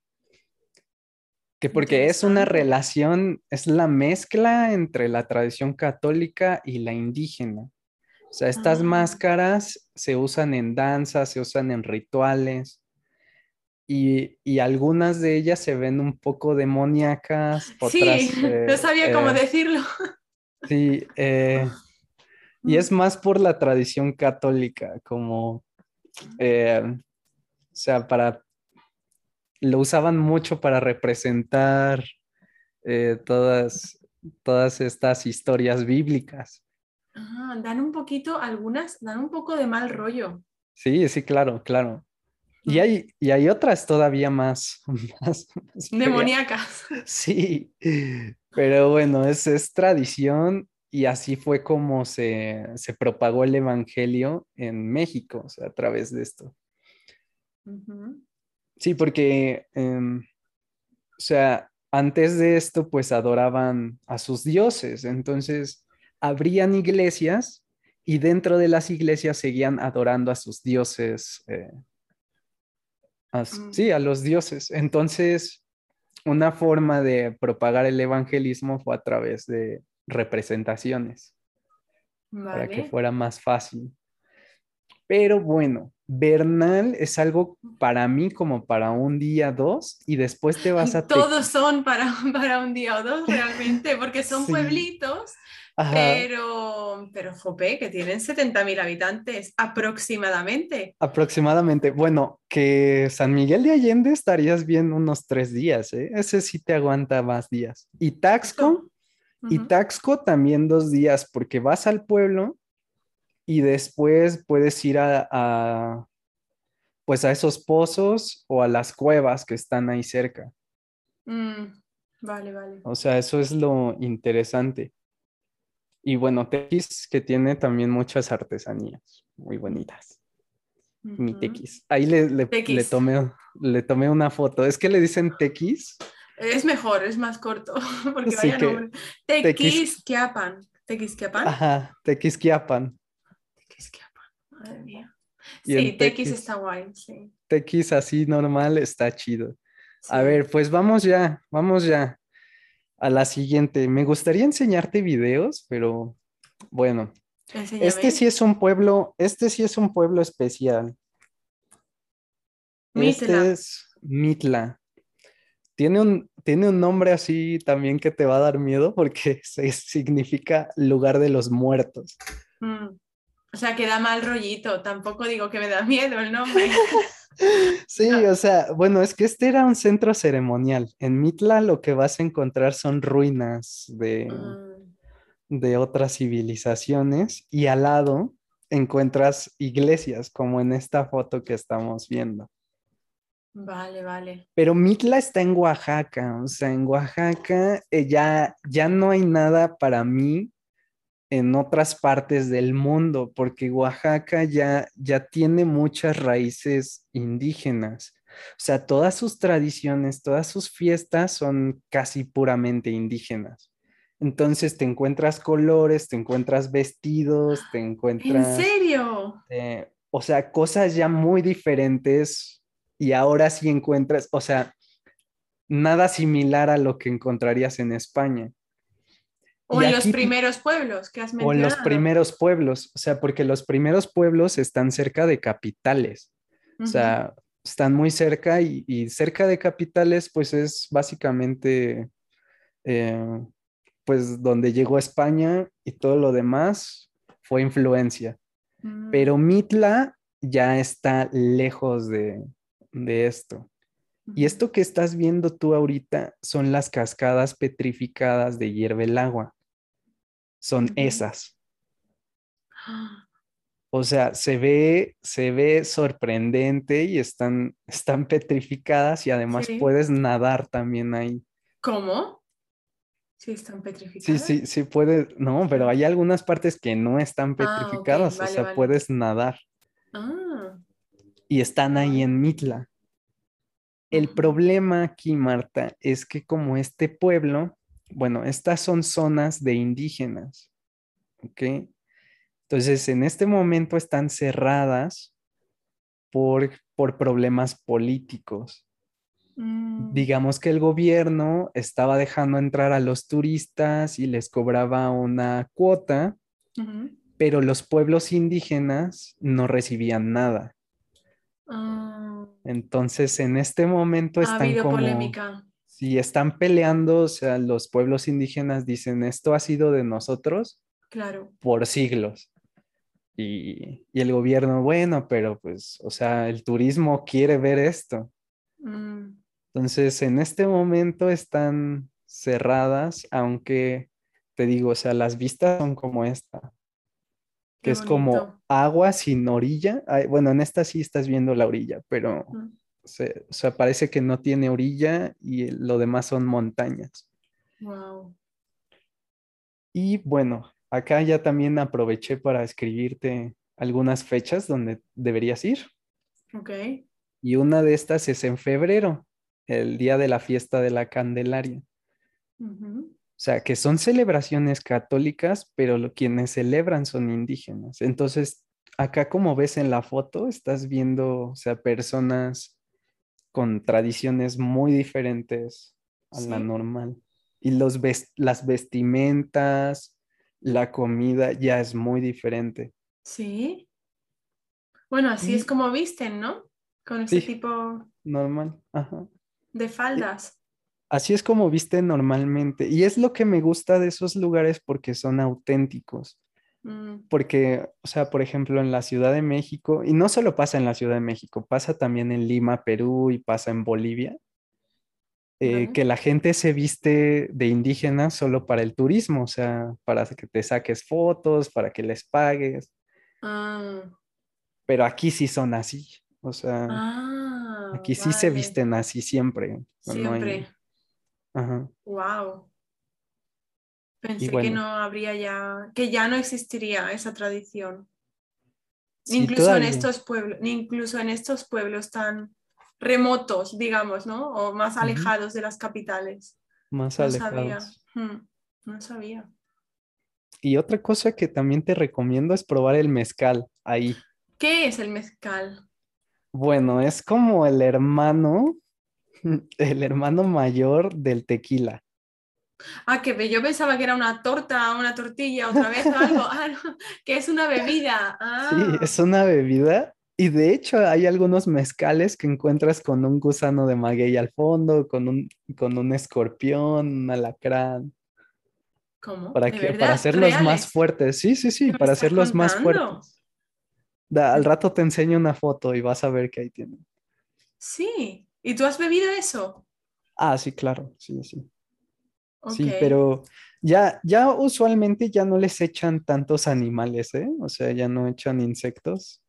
Que porque es una relación, es la mezcla entre la tradición católica y la indígena. O sea, estas Ah. máscaras se usan en danzas, se usan en rituales y, y algunas de ellas se ven un poco demoníacas, *laughs* otras... *laughs* Sí, eh, no sabía cómo eh, decirlo. *laughs* Sí, eh, y es más por la tradición católica, como, eh, o sea, para, lo usaban mucho para representar eh, todas, todas estas historias bíblicas. Ah, dan un poquito, algunas dan un poco de mal rollo. Sí, sí, claro, claro. Y hay, y hay otras todavía más, *laughs* más. Demoníacas. *laughs* Sí, pero bueno, es, es tradición y así fue como se, se propagó el Evangelio en México, o sea, a través de esto. Sí, porque, em, o sea, antes de esto, pues adoraban a sus dioses, entonces abrían iglesias y dentro de las iglesias seguían adorando a sus dioses, eh, a Mm. sí, a los dioses. Entonces, una forma de propagar el evangelismo fue a través de representaciones para que fuera más fácil. Pero bueno, Bernal es algo para mí como para un día, dos, y después te vas a Todos son para, *laughs* para un día o dos realmente, porque son Sí. pueblitos, Ajá, pero, pero jope, que tienen 70.000 habitantes aproximadamente. aproximadamente. Bueno, que San Miguel de Allende estarías bien unos tres días, ¿eh? Ese sí te aguanta más días. Y Taxco, y. Taxco también dos días, porque vas al pueblo y después puedes ir a, a, pues a esos pozos o a las cuevas que están ahí cerca. Mm, vale, vale. O sea, eso es lo interesante. Y bueno, Tequis, que tiene también muchas artesanías muy bonitas. Mi. Tequis. Ahí le, le, tomé, le tomé una foto. Es que le dicen Tequis. Es mejor, es más corto, *laughs* porque Sí vaya que- nombre. Tequis- Tequisquiapan. Tequisquiapan. Ajá, Tequisquiapan. Tequisquiapan. Madre mía. Y Sí, Tequis Tequis- está guay, sí. Tequis así normal está chido. A ver, pues vamos ya, vamos ya a la siguiente. Me gustaría enseñarte videos, pero bueno, este sí es un pueblo, este sí es un pueblo especial. Este Mitla. es Mitla. Tiene un, tiene un nombre así también que te va a dar miedo porque *laughs* se, significa lugar de los muertos. Mm. O sea, que da mal rollito. Tampoco digo que me da miedo el nombre. *laughs* Sí, o sea, bueno, es que este era un centro ceremonial. En Mitla lo que vas a encontrar son ruinas de, Mm, de otras civilizaciones y al lado encuentras iglesias como en esta foto que estamos viendo. Vale, vale. Pero Mitla está en Oaxaca, o sea, en Oaxaca eh, ya, ya no hay nada para mí en otras partes del mundo, porque Oaxaca ya, ya tiene muchas raíces indígenas. O sea, todas sus tradiciones, todas sus fiestas son casi puramente indígenas. Entonces te encuentras colores, te encuentras vestidos, te ¿En encuentras... serio? eh, o sea, cosas ya muy diferentes y ahora sí encuentras, o sea, nada similar a lo que encontrarías en España. O Y en los primeros pueblos que has O en mencionado. los primeros pueblos, o sea, porque los primeros pueblos están cerca de capitales. O sea, están muy cerca y, cerca de capitales, pues es básicamente, eh, pues donde llegó España y todo lo demás fue influencia. Mm. Pero Mitla ya está lejos de, esto. Y esto que estás viendo tú ahorita son las cascadas petrificadas de hierve el agua. Son esas. O sea, se ve, se ve sorprendente y están, están petrificadas y además puedes nadar también ahí. ¿Cómo? Sí, están petrificadas. Sí, sí, sí puedes, no, pero hay algunas partes que no están ah, petrificadas, o sea, puedes nadar. Ah. Y están ahí en Mitla. El problema aquí, Marta, es que como este pueblo, bueno, estas son zonas de indígenas, ¿ok? Entonces, en este momento están cerradas por, por problemas políticos. Mm. Digamos que el gobierno estaba dejando entrar a los turistas y les cobraba una cuota, pero los pueblos indígenas no recibían nada. Ah. Entonces, en este momento están habido polémica. Si están peleando, o sea, los pueblos indígenas dicen, esto ha sido de nosotros claro. por siglos. Y, el gobierno, bueno, pero pues, o sea, el turismo quiere ver esto. Mm. Entonces, en este momento están cerradas, aunque te digo, o sea, las vistas son como esta, que es como agua sin orilla. bueno, en esta sí estás viendo la orilla, pero mm. O sea, parece que no tiene orilla y lo demás son montañas. Wow. Y bueno, Acá ya también aproveché para escribirte algunas fechas donde deberías ir. Ok. Y una de estas es en febrero, el día de la fiesta de la Candelaria. O sea, que son celebraciones católicas, pero quienes celebran son indígenas. Entonces, acá como ves en la foto, estás viendo, o sea, personas con tradiciones muy diferentes a la normal. Y los las vestimentas, la comida ya es muy diferente. Sí. Bueno, así es como visten, ¿no? Con ese tipo. Normal, ajá. De faldas. Así es como visten normalmente. Y es lo que me gusta de esos lugares porque son auténticos. Mm. Porque, o sea, por ejemplo, en la Ciudad de México, y no solo pasa en la Ciudad de México, pasa también en Lima, Perú y pasa en Bolivia. Eh, que la gente se viste de indígena solo para el turismo, o sea, para que te saques fotos, para que les pagues. Ah. Pero aquí sí son así, o sea, ah, aquí sí se visten así siempre. Siempre. Ajá. Wow. Pensé que no habría ya, que ya no existiría esa tradición. incluso en estos pueblos, incluso en estos pueblos tan remotos, digamos, ¿no? O más alejados de las capitales. Más alejados. Sabía. Hmm, no sabía. Y otra cosa que también te recomiendo es probar el mezcal ahí. ¿Qué es el mezcal? Bueno, es como el hermano, *laughs* el hermano mayor del tequila. Ah, que yo pensaba que era una torta, una tortilla, otra vez o algo. Ah, *laughs* que es una bebida. Sí, ah. es una bebida y de hecho hay algunos mezcales que encuentras con un gusano de maguey al fondo, con un, con un escorpión, un alacrán. ¿Cómo? Para, que, para hacerlos más fuertes. Sí, sí, sí, para hacerlos más fuertes. al rato te enseño una foto y vas a ver que ahí tienen. Sí. ¿Y tú has bebido eso? Ah, sí, claro. Sí, sí. Sí, pero ya, ya usualmente ya no les echan tantos animales, ¿eh? O sea, ya no echan insectos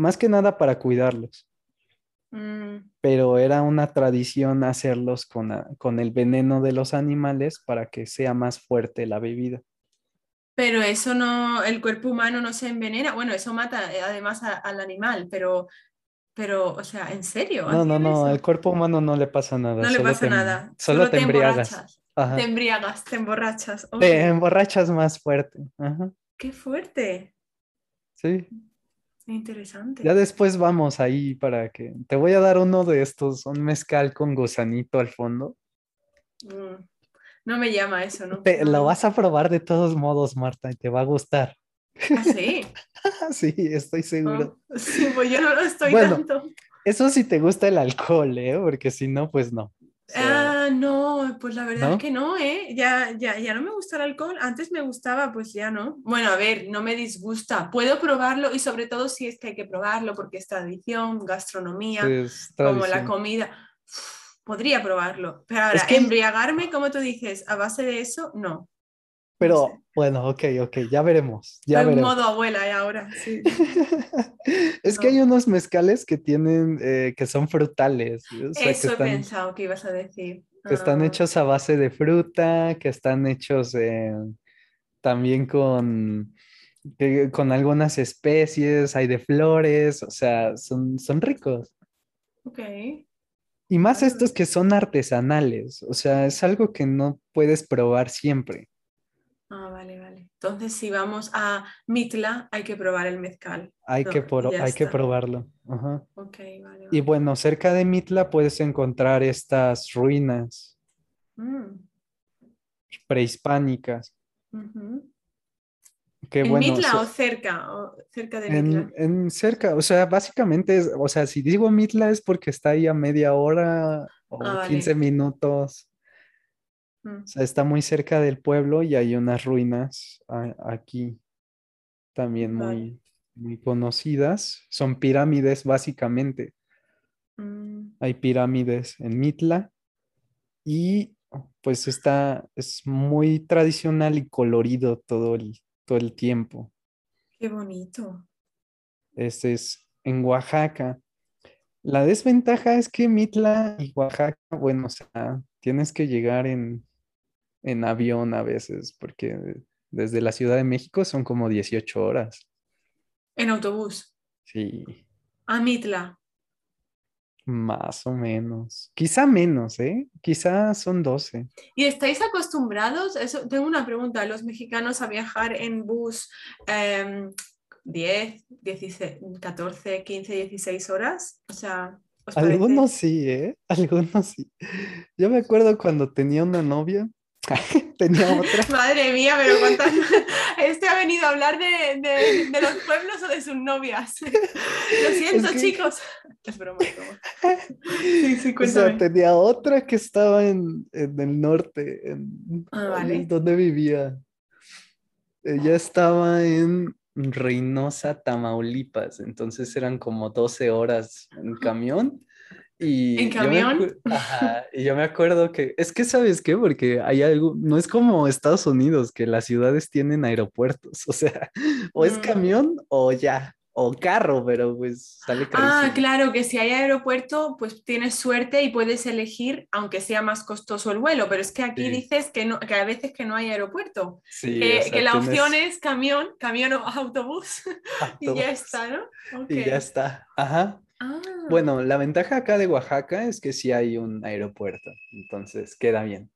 más que nada para cuidarlos. Mm. Pero era una tradición hacerlos con, con, el veneno de los animales para que sea más fuerte la bebida. Pero eso no, el cuerpo humano no se envenena. Bueno, eso mata eh, además al animal, pero, pero, o sea, ¿en serio? No, no, no, al cuerpo humano no le pasa nada. No le pasa nada. Solo, te, embriagas. Te embriagas, te emborrachas. Te emborrachas más fuerte. Ajá. Qué fuerte. Sí. Interesante. Ya después vamos ahí para que te voy a dar uno de estos, un mezcal con gusanito al fondo. Mm, no me llama eso, ¿no? lo vas a probar de todos modos, Marta, y te va a gustar. ¿Ah, sí? *laughs* sí, estoy seguro. Oh, sí, pues yo no lo estoy tanto. Eso sí te gusta el alcohol, ¿eh? Porque si no, pues no. Ah, no, pues la verdad es que no, ¿eh? Ya, ya, ya no me gusta el alcohol. Antes me gustaba, pues ya no. Bueno, a ver, no me disgusta. Puedo probarlo y sobre todo si es que hay que probarlo porque es tradición, gastronomía, como la comida. podría probarlo. Pero ahora, embriagarme, como tú dices, a base de eso, no. Pero bueno, ok, ok, ya veremos. Ya en modo abuela y ahora, sí. *laughs* es que hay unos mezcales que tienen, eh, que son frutales. Eso he pensado que ibas a decir. Que están ah. hechos a base de fruta, que están hechos también con, con algunas especies, hay de flores, o sea, son, son ricos. Ok. Y más estos que son artesanales, o sea, es algo que no puedes probar siempre. Ah, vale, vale. Entonces, si vamos a Mitla, hay que probar el mezcal. Hay, que, hay que probarlo. Ajá. Ok, vale, Y bueno, cerca de Mitla puedes encontrar estas ruinas mm. prehispánicas. ¿En Mitla o cerca? O cerca de Mitla? En, cerca, o sea, básicamente, o sea, si digo Mitla es porque está ahí a media hora o 15 ah, minutos. Mm. O sea, está muy cerca del pueblo y hay unas ruinas aquí también muy, muy conocidas. Son pirámides básicamente. Mm. Hay pirámides en Mitla y pues está, es muy tradicional y colorido todo el, todo el tiempo. Qué bonito. Este es en Oaxaca. La desventaja es que Mitla y Oaxaca, bueno, o sea, tienes que llegar en en avión a veces, porque desde la Ciudad de México son como 18 horas. ¿En autobús? Sí. A Mitla. Más o menos. Quizá menos, ¿eh? Quizá son 12. ¿Y estáis acostumbrados? Eso, tengo una pregunta. ¿Los mexicanos a viajar en bus 10, 16, 14, 15, 16 horas? O sea, algunos sí, ¿eh? *laughs* Algunos sí. Yo me acuerdo cuando tenía una novia *laughs* Tenía otra. Madre mía, pero cuántas. Este ha venido a hablar de, de, los pueblos o de sus novias. Lo siento, chicos. Es broma, Sí, sí, *laughs* o sea, tenía otra que estaba en, en el norte, en ah, donde vivía. Ella estaba en Reynosa, Tamaulipas, entonces eran como 12 horas en camión y ¿En camión? y yo me acuerdo que, es que sabes qué, porque hay algo, no es como Estados Unidos, que las ciudades tienen aeropuertos, *laughs* o sea, o es mm. camión o ya, o carro, pero pues sale carísimo. Ah, claro, que si hay aeropuerto, pues tienes suerte y puedes elegir, aunque sea más costoso el vuelo, pero es que aquí dices que, no, que a veces que no hay aeropuerto, sí, que, la opción es camión, camión o *laughs* autobús, y ya está, ¿no? Y ya está, ajá. Ah. Bueno, la ventaja acá de Oaxaca es que sí hay un aeropuerto, entonces queda bien.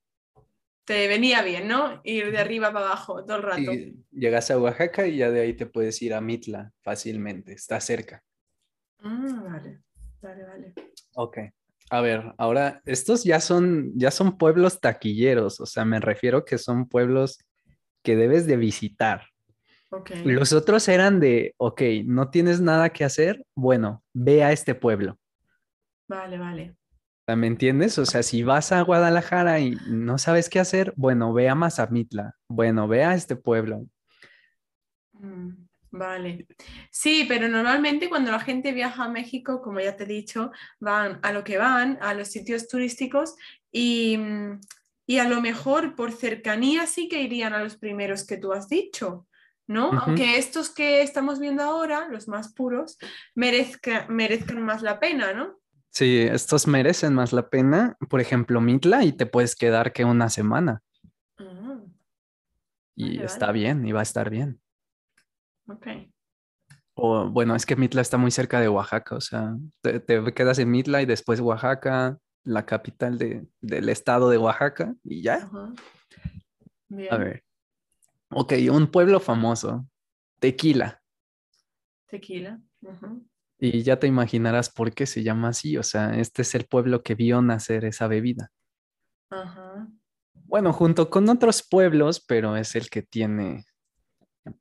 Te venía bien, ¿no? Ir de arriba para abajo todo el rato. llegas a Oaxaca y ya de ahí te puedes ir a Mitla fácilmente, está cerca. Ah, vale, vale, vale. Ok. A ver, ahora estos ya son, ya son pueblos taquilleros, o sea, me refiero que son pueblos que debes de visitar. Los otros eran de, ok, no tienes nada que hacer, bueno, ve a este pueblo. Vale, vale. ¿Me entiendes? O sea, si vas a Guadalajara y no sabes qué hacer, bueno, ve a Mazamitla, bueno, ve a este pueblo. Mm, vale. Sí, pero normalmente cuando la gente viaja a México, como ya te he dicho, van a lo que van, a los sitios turísticos y, y a lo mejor por cercanía sí que irían a los primeros que tú has dicho. ¿No? Aunque estos que estamos viendo ahora, los más puros, merezca, merezcan más la pena, ¿no? Sí, estos merecen más la pena. Por ejemplo, Mitla y te puedes quedar que una semana. Ah, y está bien, y va a estar bien. Ok. O bueno, es que Mitla está muy cerca de Oaxaca, o sea, te, quedas en Mitla y después Oaxaca, la capital del estado de Oaxaca, y ya. A ver, Ok, un pueblo famoso. Tequila. Tequila. Y ya te imaginarás por qué se llama así. O sea, este es el pueblo que vio nacer esa bebida. Ajá. Bueno, junto con otros pueblos, pero es el que tiene,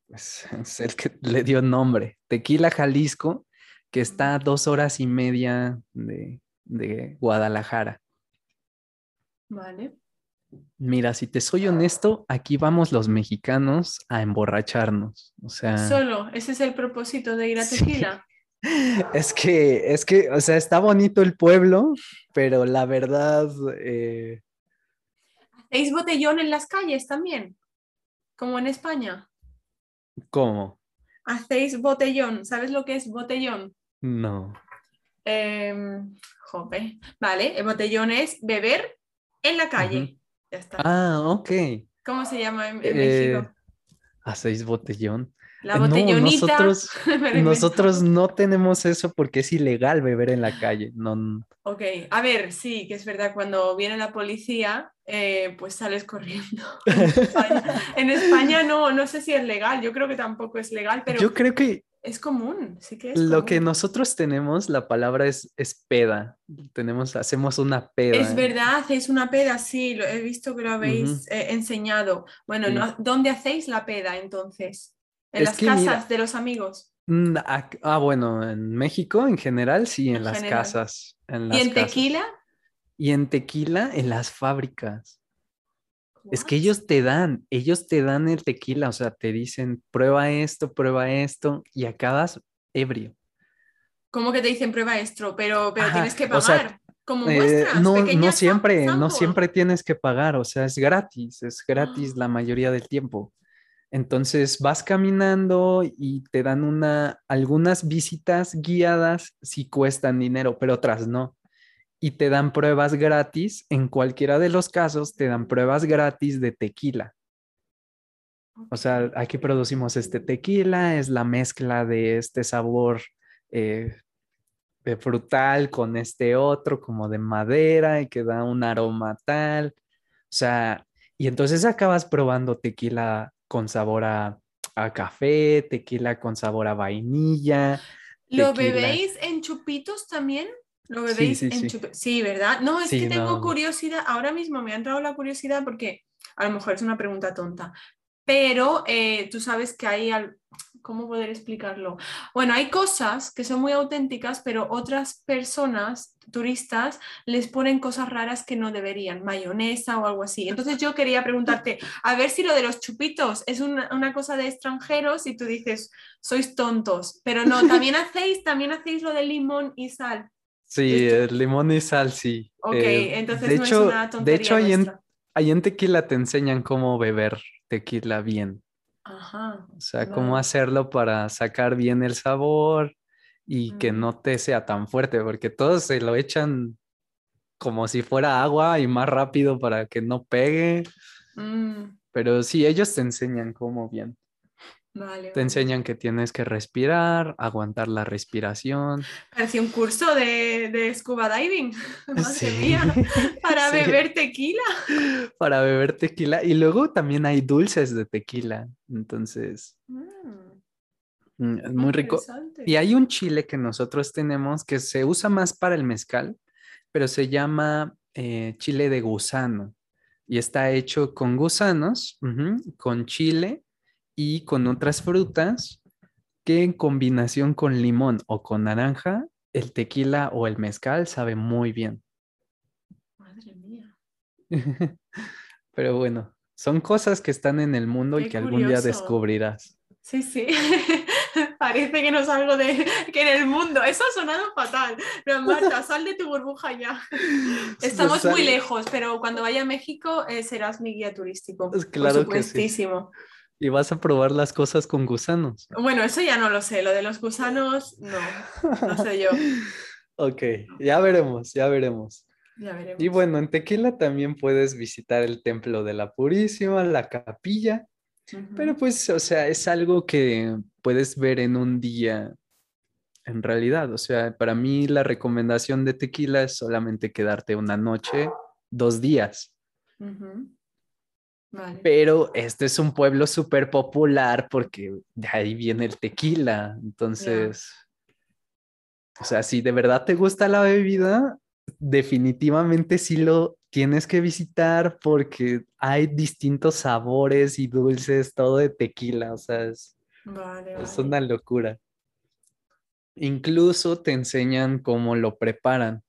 pues, es el que le dio nombre. Tequila, Jalisco, que está a dos horas y media de, de Guadalajara. Vale. Mira, si te soy honesto, aquí vamos los mexicanos a emborracharnos. O sea. Solo, ese es el propósito de ir a Tequila. *laughs* Es que, es que, o sea, está bonito el pueblo, pero la verdad. Eh... ¿Hacéis botellón en las calles también? Como en España. ¿Cómo? Hacéis botellón. ¿Sabes lo que es botellón? No. Eh, jope. Vale, el botellón es beber en la calle. Ya está. Ah, ok. ¿Cómo se llama en, Eh, México? ¿Hacéis botellón? La Eh, no, botellonita. nosotros, *laughs* no tenemos eso porque es ilegal beber en la calle. No, n- Ok, a ver, sí, que es verdad, cuando viene la policía, eh, pues sales corriendo. *laughs* En España, en España no, no sé si es legal, yo creo que tampoco es legal, pero Yo creo que es común, sí que es lo que nosotros tenemos, la palabra es, es peda. Tenemos, hacemos una peda. Es verdad, hacéis una peda, sí, lo he visto que lo habéis eh, enseñado. Bueno, Sí. no- ¿dónde hacéis la peda entonces? ¿En Es las casas mira- de los amigos? Mm, Ah, bueno, en México en general, sí, en, En las general. casas. En ¿Y en casas. tequila? Y en tequila, en las fábricas. Es que ellos te dan, ellos te dan el tequila, o sea, te dicen, prueba esto, prueba esto, y acabas ebrio. ¿Cómo que te dicen prueba esto? Pero, pero Ajá, tienes que o sea, pagar. como Eh, muestras, no, no siempre, no siempre tienes que pagar, o sea, es gratis, es gratis la mayoría del tiempo. Entonces vas caminando y te dan una, algunas visitas guiadas si cuestan dinero, pero otras no. Y te dan pruebas gratis, en cualquiera de los casos te dan pruebas gratis de tequila. O sea, aquí producimos este tequila, es la mezcla de este sabor eh, de frutal con este otro como de madera y que da un aroma tal. O sea, y entonces acabas probando tequila con sabor a, a café, tequila con sabor a vainilla. ¿Lo tequila. bebéis en chupitos también? ¿Lo bebéis sí, en sí. chupitos? Sí, ¿verdad? No, es que tengo no. curiosidad. Ahora mismo me ha entrado la curiosidad porque a lo mejor es una pregunta tonta, pero eh, tú sabes que hay... al- ¿Cómo poder explicarlo? Bueno, hay cosas que son muy auténticas, pero otras personas, turistas, les ponen cosas raras que no deberían, mayonesa o algo así. Entonces yo quería preguntarte, a ver si lo de los chupitos es una, una cosa de extranjeros y tú dices, sois tontos, pero no, también hacéis, también hacéis lo de limón y sal. Sí, el limón y sal, sí. Ok, Eh, entonces de no hecho, es una tontería de hecho ahí en, vuestra. ahí en tequila te enseñan cómo beber tequila bien. Ajá. O sea, cómo hacerlo para sacar bien el sabor y que no te sea tan fuerte, porque todos se lo echan como si fuera agua y más rápido para que no pegue. Mm, Pero sí, ellos te enseñan cómo bien. Vale, Te vale. enseñan que tienes que respirar, aguantar la respiración. Parecía un curso de, de scuba diving. *laughs* Madre Sí. mía, *laughs* para Sí. beber tequila. *laughs* Para beber tequila. Y luego también hay dulces de tequila. Entonces, Mm, mm, es muy rico. Y hay un chile que nosotros tenemos que se usa más para el mezcal, pero se llama eh, chile de gusano. Y está hecho con gusanos, con chile y con otras frutas que en combinación con limón o con naranja, el tequila o el mezcal sabe muy bien. Madre mía. *laughs* Pero bueno, son cosas que están en el mundo y que algún día descubrirás. Sí, sí. *laughs* Parece que no salgo de que en el mundo. Eso ha sonado fatal. Pero Marta, *laughs* sal de tu burbuja ya. Estamos muy lejos, pero cuando vaya a México eh, serás mi guía turístico. Por claro que sí. Y vas a probar las cosas con gusanos. Bueno, eso ya no lo sé. Lo de los gusanos, no. No sé yo. *laughs* Ok, ya veremos, ya veremos. Ya veremos. Y bueno, en Tequila también puedes visitar el Templo de la Purísima, la capilla, pero pues, o sea, es algo que puedes ver en un día en realidad. O sea, para mí la recomendación de Tequila es solamente quedarte una noche, dos días. Ujú. Vale. Pero este es un pueblo súper popular porque de ahí viene el tequila. Entonces, o sea, si de verdad te gusta la bebida, definitivamente sí lo tienes que visitar porque hay distintos sabores y dulces, todo de tequila. O sea, es, Vale, es vale. una locura. Incluso te enseñan cómo lo preparan.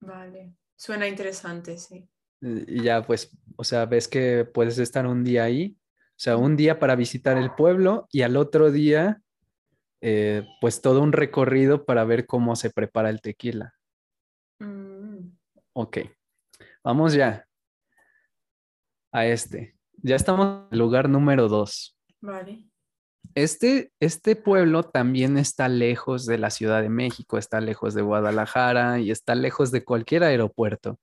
Vale, suena interesante, sí. Y ya, pues, o sea, ves que puedes estar un día ahí, o sea, un día para visitar el pueblo y al otro día, eh, pues todo un recorrido para ver cómo se prepara el tequila. Mm, Ok, vamos ya a este. Ya estamos en el lugar número dos. vale. Este, este pueblo también está lejos de la Ciudad de México, está lejos de Guadalajara y está lejos de cualquier aeropuerto,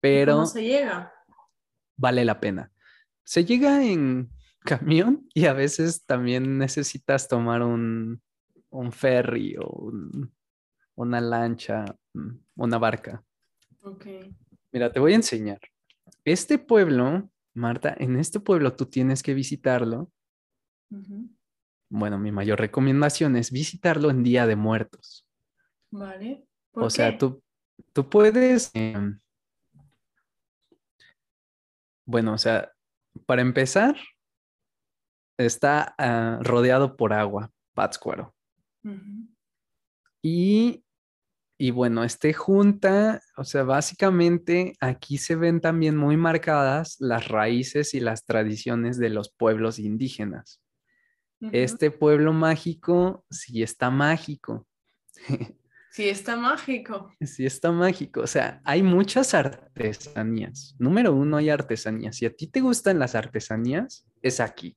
pero ¿Cómo se llega? vale la pena. Se llega en camión y a veces también necesitas tomar un, un ferry o un- una lancha, mm, una barca. Ok. Mira, te voy a enseñar. Este pueblo, Marta, en este pueblo tú tienes que visitarlo. Bueno, mi mayor recomendación es visitarlo en Día de Muertos. Vale. ¿Por O sea, tú, tú puedes, em, bueno, o sea, para empezar, está ah, rodeado por agua, Pátzcuaro. Y, y bueno, este junta, o sea, básicamente aquí se ven también muy marcadas las raíces y las tradiciones de los pueblos indígenas. Este pueblo mágico sí está mágico. *laughs* Sí, está mágico. Sí está mágico. O sea, hay muchas artesanías. Número uno, hay artesanías. Si a ti te gustan las artesanías, es aquí.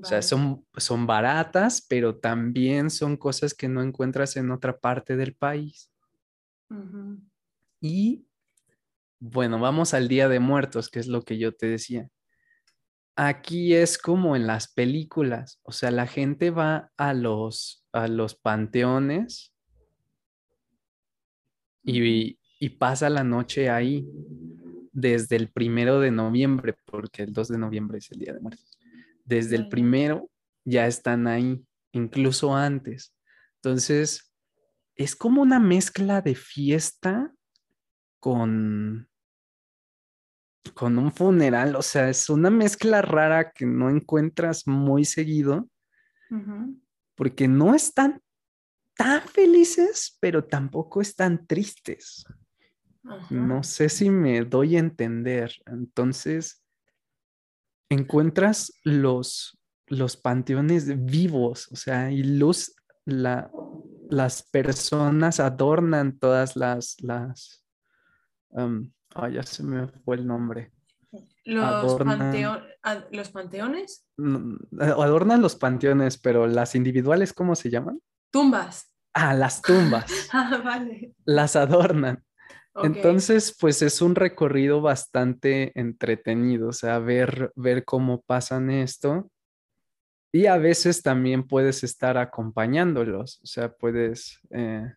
O sea, son, son baratas, pero también son cosas que no encuentras en otra parte del país. Y bueno, vamos al Día de Muertos, que es lo que yo te decía. Aquí es como en las películas, o sea, la gente va a los, a los panteones y, y pasa la noche ahí desde el primero de noviembre, porque el 2 de noviembre es el Día de Muertos. Desde el primero ya están ahí, incluso antes. Entonces, es como una mezcla de fiesta con, con un funeral, o sea, es una mezcla rara que no encuentras muy seguido, porque no están tan felices, pero tampoco están tristes. Ajá. No sé si me doy a entender. Entonces, encuentras los, los panteones vivos, o sea, y luz, la, las personas adornan todas las, las, um, ay, ya se me fue el nombre. Los, ¿Los panteones? Mm, Adornan los panteones, pero las individuales, ¿cómo se llaman? Tumbas. Ah, las tumbas, *laughs* Ah, vale. las adornan. Entonces, pues es un recorrido bastante entretenido, o sea, ver, ver cómo pasan esto. Y a veces también puedes estar acompañándolos, o sea, puedes, eh,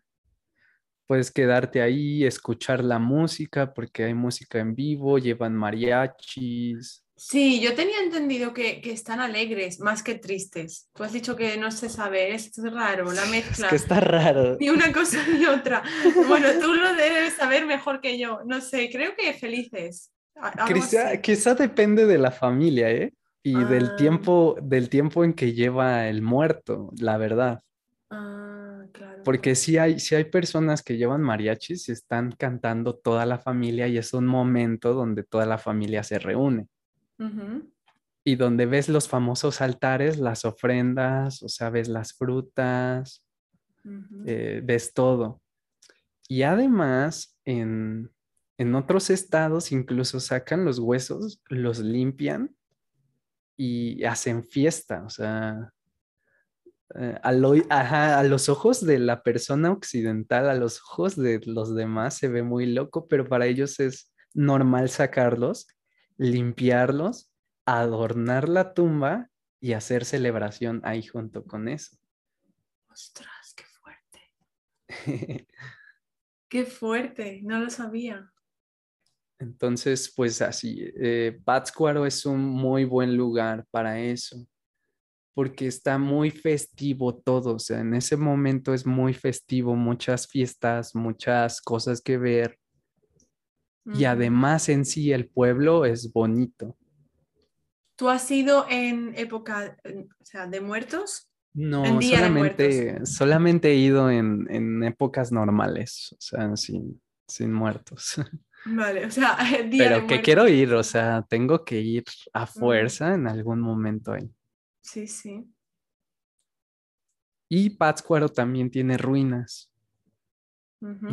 puedes quedarte ahí, escuchar la música, porque hay música en vivo, llevan mariachis. Sí, yo tenía entendido que, que están alegres más que tristes. Tú has dicho que no se sabe, es raro, la Es mezcla. que está raro. Ni una cosa ni otra. Bueno, tú lo debes saber mejor que yo. No sé, creo que felices. Quizá, quizá depende de la familia, ¿eh? Y del Ah. tiempo, del tiempo en que lleva el muerto, la verdad. Ah. Porque sí hay, sí hay personas que llevan mariachis y están cantando toda la familia y es un momento donde toda la familia se reúne. Y donde ves los famosos altares, las ofrendas, o sea, ves las frutas, eh, ves todo. Y además, en, en otros estados incluso sacan los huesos, los limpian y hacen fiesta, o sea, eh, ajá, a los ojos de la persona occidental, a los ojos de los demás se ve muy loco, pero para ellos es normal sacarlos, limpiarlos, adornar la tumba y hacer celebración ahí junto con eso. Ostras, qué fuerte. *laughs* Qué fuerte, no lo sabía. Entonces, pues así, eh, Pátzcuaro es un muy buen lugar para eso, porque está muy festivo todo, o sea, en ese momento es muy festivo, muchas fiestas, muchas cosas que ver, y además en sí el pueblo es bonito. ¿Tú has ido en época, o sea, de muertos? No, solamente, solamente he ido en, épocas normales, o sea, sin, sin muertos. *laughs* Vale, o sea, *laughs* día Pero que quiero ir, o sea, tengo que ir a fuerza en algún momento ahí. Sí, sí. Y Pátzcuaro también tiene ruinas.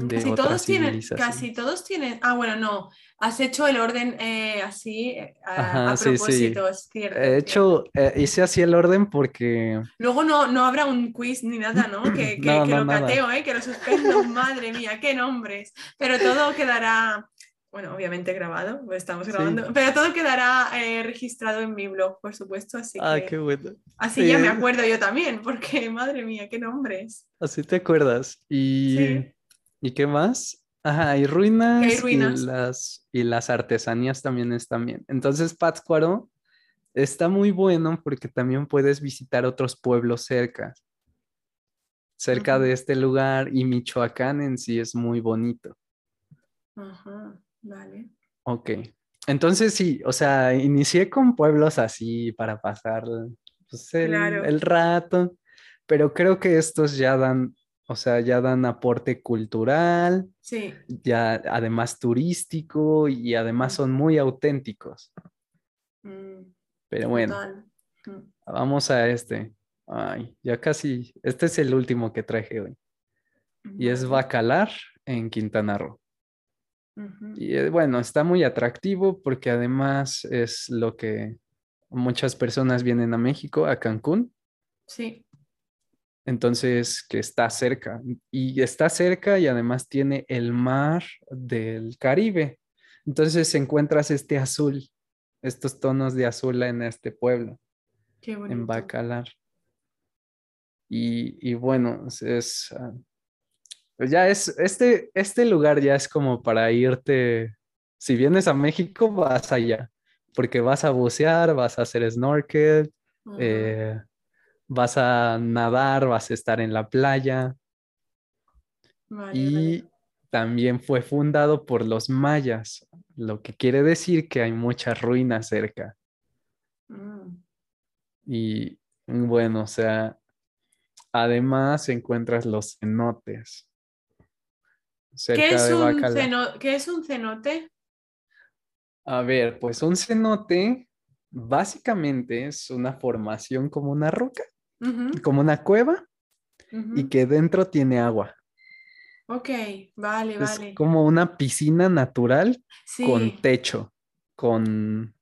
casi todos tienen, casi todos tienen, ah, bueno, no, has hecho el orden eh, así a, propósito, es cierto. He hecho, eh, hice así el orden porque... Luego no, no habrá un quiz ni nada, ¿no? Que, *clears throat* que, lo cateo, ¿eh? que lo suspendo, *laughs* madre mía, qué nombres, pero todo quedará bueno, obviamente grabado, pues estamos grabando, pero todo quedará eh, registrado en mi blog, por supuesto, así ah, qué bueno. Así ya me acuerdo yo también, porque *laughs* madre mía, qué nombres. Así te acuerdas. ¿Y, ¿y qué más? Ajá, hay ruinas, hay ruinas. Y, las, y las artesanías también están bien. Entonces, Pátzcuaro está muy bueno porque también puedes visitar otros pueblos cerca, cerca de este lugar, y Michoacán en sí es muy bonito. Ajá. Vale. Ok. Entonces sí, o sea, inicié con pueblos así para pasar pues, el, rato, pero creo que estos ya dan, o sea, ya dan aporte cultural, sí. ya además turístico y además son muy auténticos. Mm, pero bueno, mm. vamos a este. Ay, ya casi, este es el último que traje hoy. Y es Bacalar en Quintana Roo. Y eh, bueno, está muy atractivo porque además es lo que muchas personas vienen a México, a Cancún. Sí. Entonces, que está cerca. Y está cerca y además tiene el mar del Caribe. Entonces encuentras este azul, estos tonos de azul en este pueblo. Qué. En Bacalar. Y, y bueno, es, ah, ya es, este, este lugar ya es como para irte, si vienes a México, vas allá, porque vas a bucear, vas a hacer snorkel, eh, vas a nadar, vas a estar en la playa. y también fue fundado por los mayas, lo que quiere decir que hay muchas ruinas cerca. Mm. Y bueno, o sea, además encuentras los cenotes. ¿Qué es, un ¿Qué es un cenote? A ver, pues un cenote básicamente es una formación como una roca, como una cueva, y que dentro tiene agua. Ok, vale, vale. Es como una piscina natural con techo, con,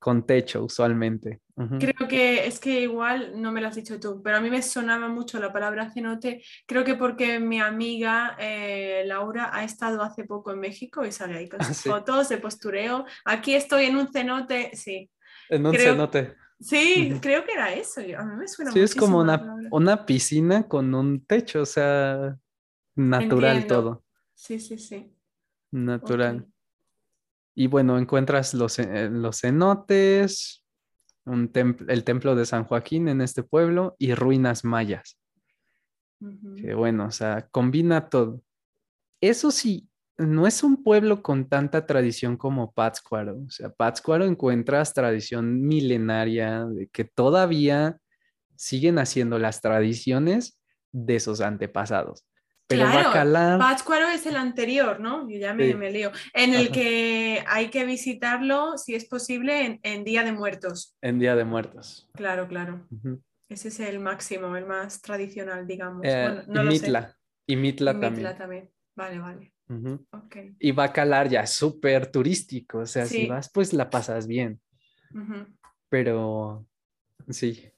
con techo usualmente. Creo que es que igual no me lo has dicho tú, pero a mí me sonaba mucho la palabra cenote. Creo que porque mi amiga eh, Laura ha estado hace poco en México y sale ahí con sus fotos de postureo. Aquí estoy en un cenote, sí. En un cenote. Sí, creo que era eso. A mí me suena Sí, es como una, una, piscina con un techo, o sea, natural todo. Sí, sí, sí. Natural. Y bueno, encuentras los, eh, los cenotes, el templo de San Joaquín en este pueblo y ruinas mayas. Que bueno, o sea, combina todo. Eso sí, no es un pueblo con tanta tradición como Pátzcuaro. O sea, Pátzcuaro encuentras tradición milenaria de que todavía siguen haciendo las tradiciones de sus antepasados. Pero claro, Pátzcuaro es el anterior, ¿no? Yo ya me, lío. En el que hay que visitarlo, si es posible, en, Día de Muertos. En Día de Muertos. Claro, claro. Ese es el máximo, el más tradicional, digamos. Eh, y, Mitla. y Mitla. también. Mitla también. Vale, vale. Y Bacalar ya es súper turístico, o sea, si vas, pues la pasas bien. Pero sí,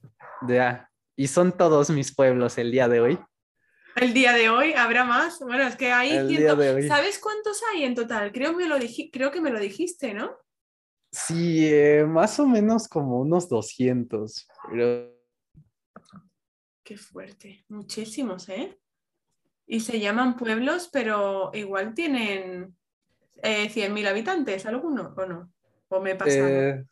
ya. Y son todos mis pueblos el día de hoy. El día de hoy habrá más. Bueno, es que hay ¿Sabes cuántos hay en total? Creo, me lo Creo que me lo dijiste, ¿no? Sí, eh, más o menos como unos 200. Pero... Qué fuerte. Muchísimos, ¿eh? Y se llaman pueblos, pero igual tienen eh, 100.000 habitantes, ¿alguno o no? ¿O me pasa? Eh,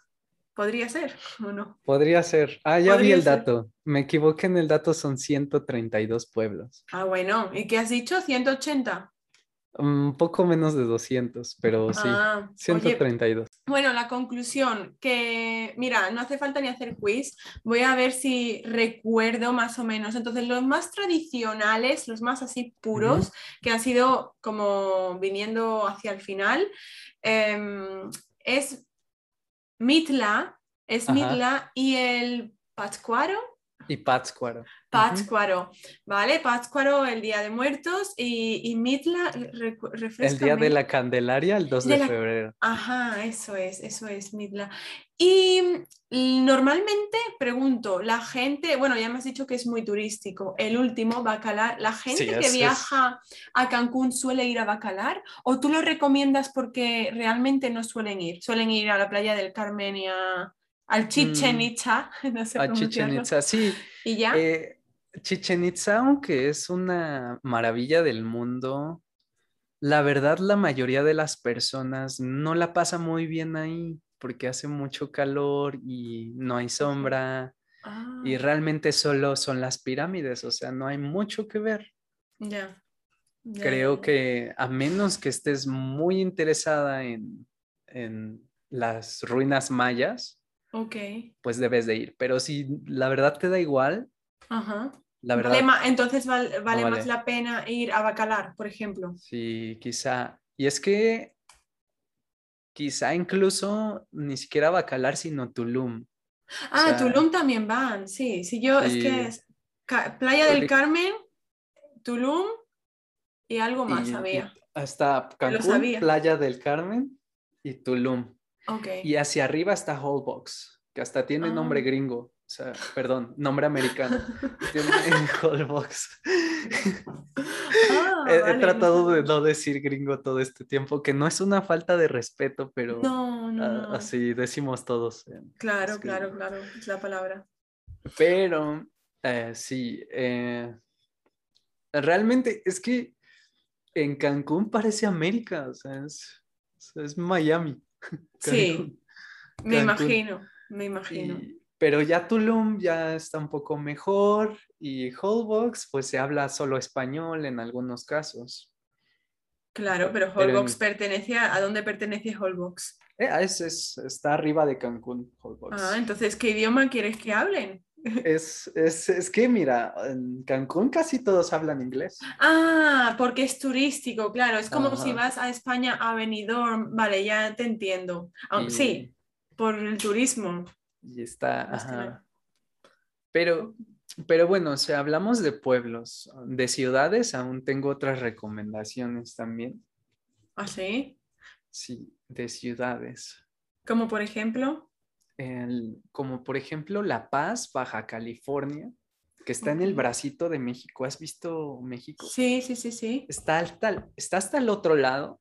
Podría ser *laughs* o no. Podría ser. Ah, ya vi el dato. Me equivoqué en el dato, son 132 pueblos. Ah, bueno. ¿Y qué has dicho? 180. Un poco menos de 200, pero sí, Ah, 132. oye, bueno, la conclusión, que mira, no hace falta ni hacer quiz, voy a ver si recuerdo más o menos. Entonces, los más tradicionales, los más así puros, que han sido como viniendo hacia el final, em, es Mitla, es Ajá. Mitla y el Pátzcuaro. Y Pátzcuaro. Pátzcuaro, ¿vale? Pátzcuaro, el Día de Muertos y, y Mitla, El día de la Candelaria, el 2 de, De la- febrero. Ajá, eso es, eso es, Mitla. Y mm, normalmente pregunto, la gente, bueno, ya me has dicho que es muy turístico, el último, Bacalar, ¿la gente Sí, que es- viaja a Cancún suele ir a Bacalar o tú lo recomiendas porque realmente no suelen ir? Suelen ir a la playa del Carmen y a, al Chichen Mm, Itza, *laughs* no sé A Chichen. Itza, sí. Y ya, Eh, Chichen Itza, aunque es una maravilla del mundo, la verdad la mayoría de las personas no la pasa muy bien ahí porque hace mucho calor y no hay sombra Ah, y realmente solo son las pirámides, o sea, no hay mucho que ver. ya, Creo que a menos que estés muy interesada en, en las ruinas mayas, Ok, pues debes de ir. Pero si la verdad te da igual, ajá. la Vale verdad entonces val- vale más vale. la pena ir a Bacalar, por ejemplo. Sí, quizá. Y es que quizá incluso ni siquiera Bacalar, sino Tulum. Ah, sea, Tulum también van, sí, sí, yo es que es Playa del Carmen, Tulum y algo más Y- había. hasta Cancún. Playa del Carmen y Tulum. Ok. Y hacia arriba está Holbox, que hasta tiene nombre Ah. gringo. O sea, perdón, nombre americano. *laughs* Tiene *laughs* Holbox. Ah, he, he vale, no tratado de no decir gringo todo este tiempo, que no es una falta de respeto, pero No, no, no. así decimos todos. eh. Claro, es claro, claro, es la palabra. Pero eh, sí, eh, realmente es que en Cancún parece América, o sea, es, es Miami. *laughs* Sí, me imagino, me imagino. Y- pero ya Tulum ya está un poco mejor y Holbox pues se habla solo español en algunos casos. Claro, pero pero Holbox en- pertenece a, ¿a dónde pertenece Holbox? Eh, es, es- está arriba de Cancún, Holbox. Ah, entonces, ¿qué idioma quieres que hablen? Es, es, es que mira, en Cancún casi todos hablan inglés. Ah, porque es turístico, claro. Es como si vas a España a Benidorm. Vale, ya te entiendo. Y- Sí, por el turismo. Y está, ajá. Pero, pero bueno, si hablamos de pueblos, de ciudades, aún tengo otras recomendaciones también. ¿Ah, sí? Sí, de ciudades. Como por ejemplo. El- como por ejemplo La Paz, Baja California, que está en el bracito de México. ¿Has visto México? Sí, sí, sí, sí. Está hasta, está hasta el otro lado,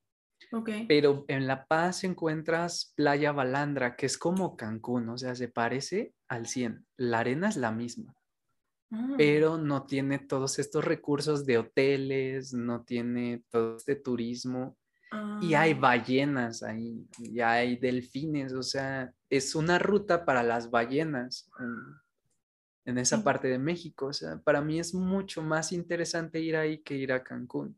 Ok. pero en La Paz encuentras Playa Balandra, que es como Cancún, o sea, se parece al 100. La arena es la misma. Ah, pero no tiene todos estos recursos de hoteles, no tiene todo este turismo y hay ah, ballenas ahí, y hay delfines, o sea, es una ruta para las ballenas en, en esa Sí. parte de México, o sea, para mí es mucho más interesante ir ahí que ir a Cancún.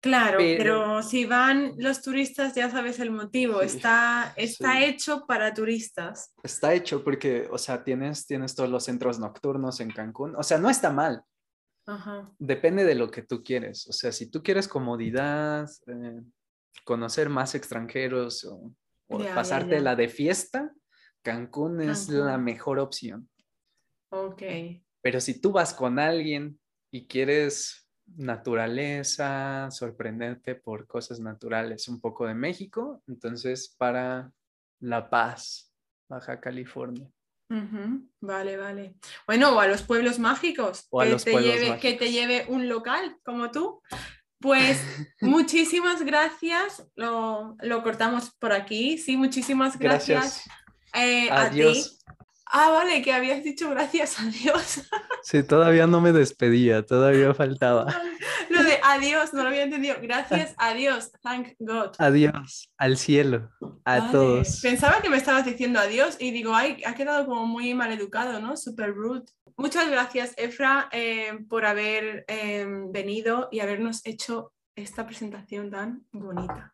Claro, pero... pero- si van los turistas, ya sabes el motivo. Sí, Está, está sí. hecho para turistas. Está hecho porque, o sea, tienes, tienes todos los centros nocturnos en Cancún, o sea, no está mal, Ajá. depende de lo que tú quieres. O sea, si tú quieres comodidad, eh, conocer más extranjeros o, o la de fiesta, Cancún es la mejor opción. Ok. Pero si tú vas con alguien y quieres naturaleza, sorprenderte por cosas naturales, un poco de México, entonces para La Paz, Baja California. Vale, vale. Bueno, o a los pueblos mágicos, O a que, los te pueblos lleve, que te lleve un local como tú. Pues *laughs* muchísimas gracias. Lo, lo cortamos por aquí. Sí, muchísimas gracias, Gracias. eh, a ti. Adiós. Ah, vale, que habías dicho gracias *laughs* a Dios. Sí, todavía no me despedía, todavía faltaba. *laughs* Lo adiós, no lo había entendido. Gracias a Dios, thank God. Adiós, al cielo, a Vale. todos. Pensaba que me estabas diciendo adiós y digo, ay, ha quedado como muy mal educado, ¿no? Super rude. Muchas gracias, Efra, eh, por haber eh, venido y habernos hecho esta presentación tan bonita.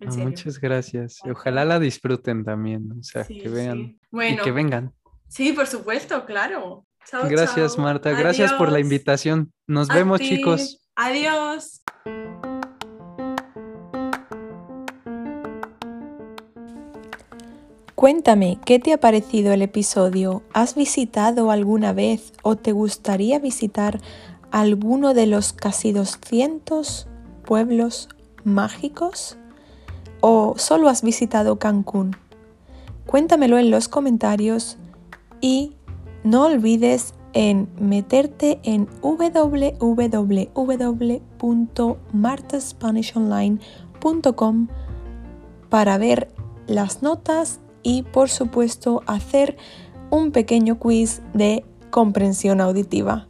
Muchas gracias. Ojalá la disfruten también, o sea, que vean y que vengan. Sí, por supuesto, claro. gracias, Marta. Gracias por la invitación. Nos vemos, chicos. Adiós. Cuéntame, ¿qué te ha parecido el episodio? ¿Has visitado alguna vez o te gustaría visitar alguno de los casi 200 pueblos mágicos? ¿O solo has visitado Cancún? Cuéntamelo en los comentarios y no olvides en meterte en www.martaspanishonline.com para ver las notas y por supuesto hacer un pequeño quiz de comprensión auditiva.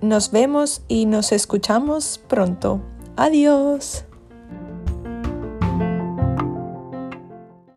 Nos vemos y nos escuchamos pronto. Adiós.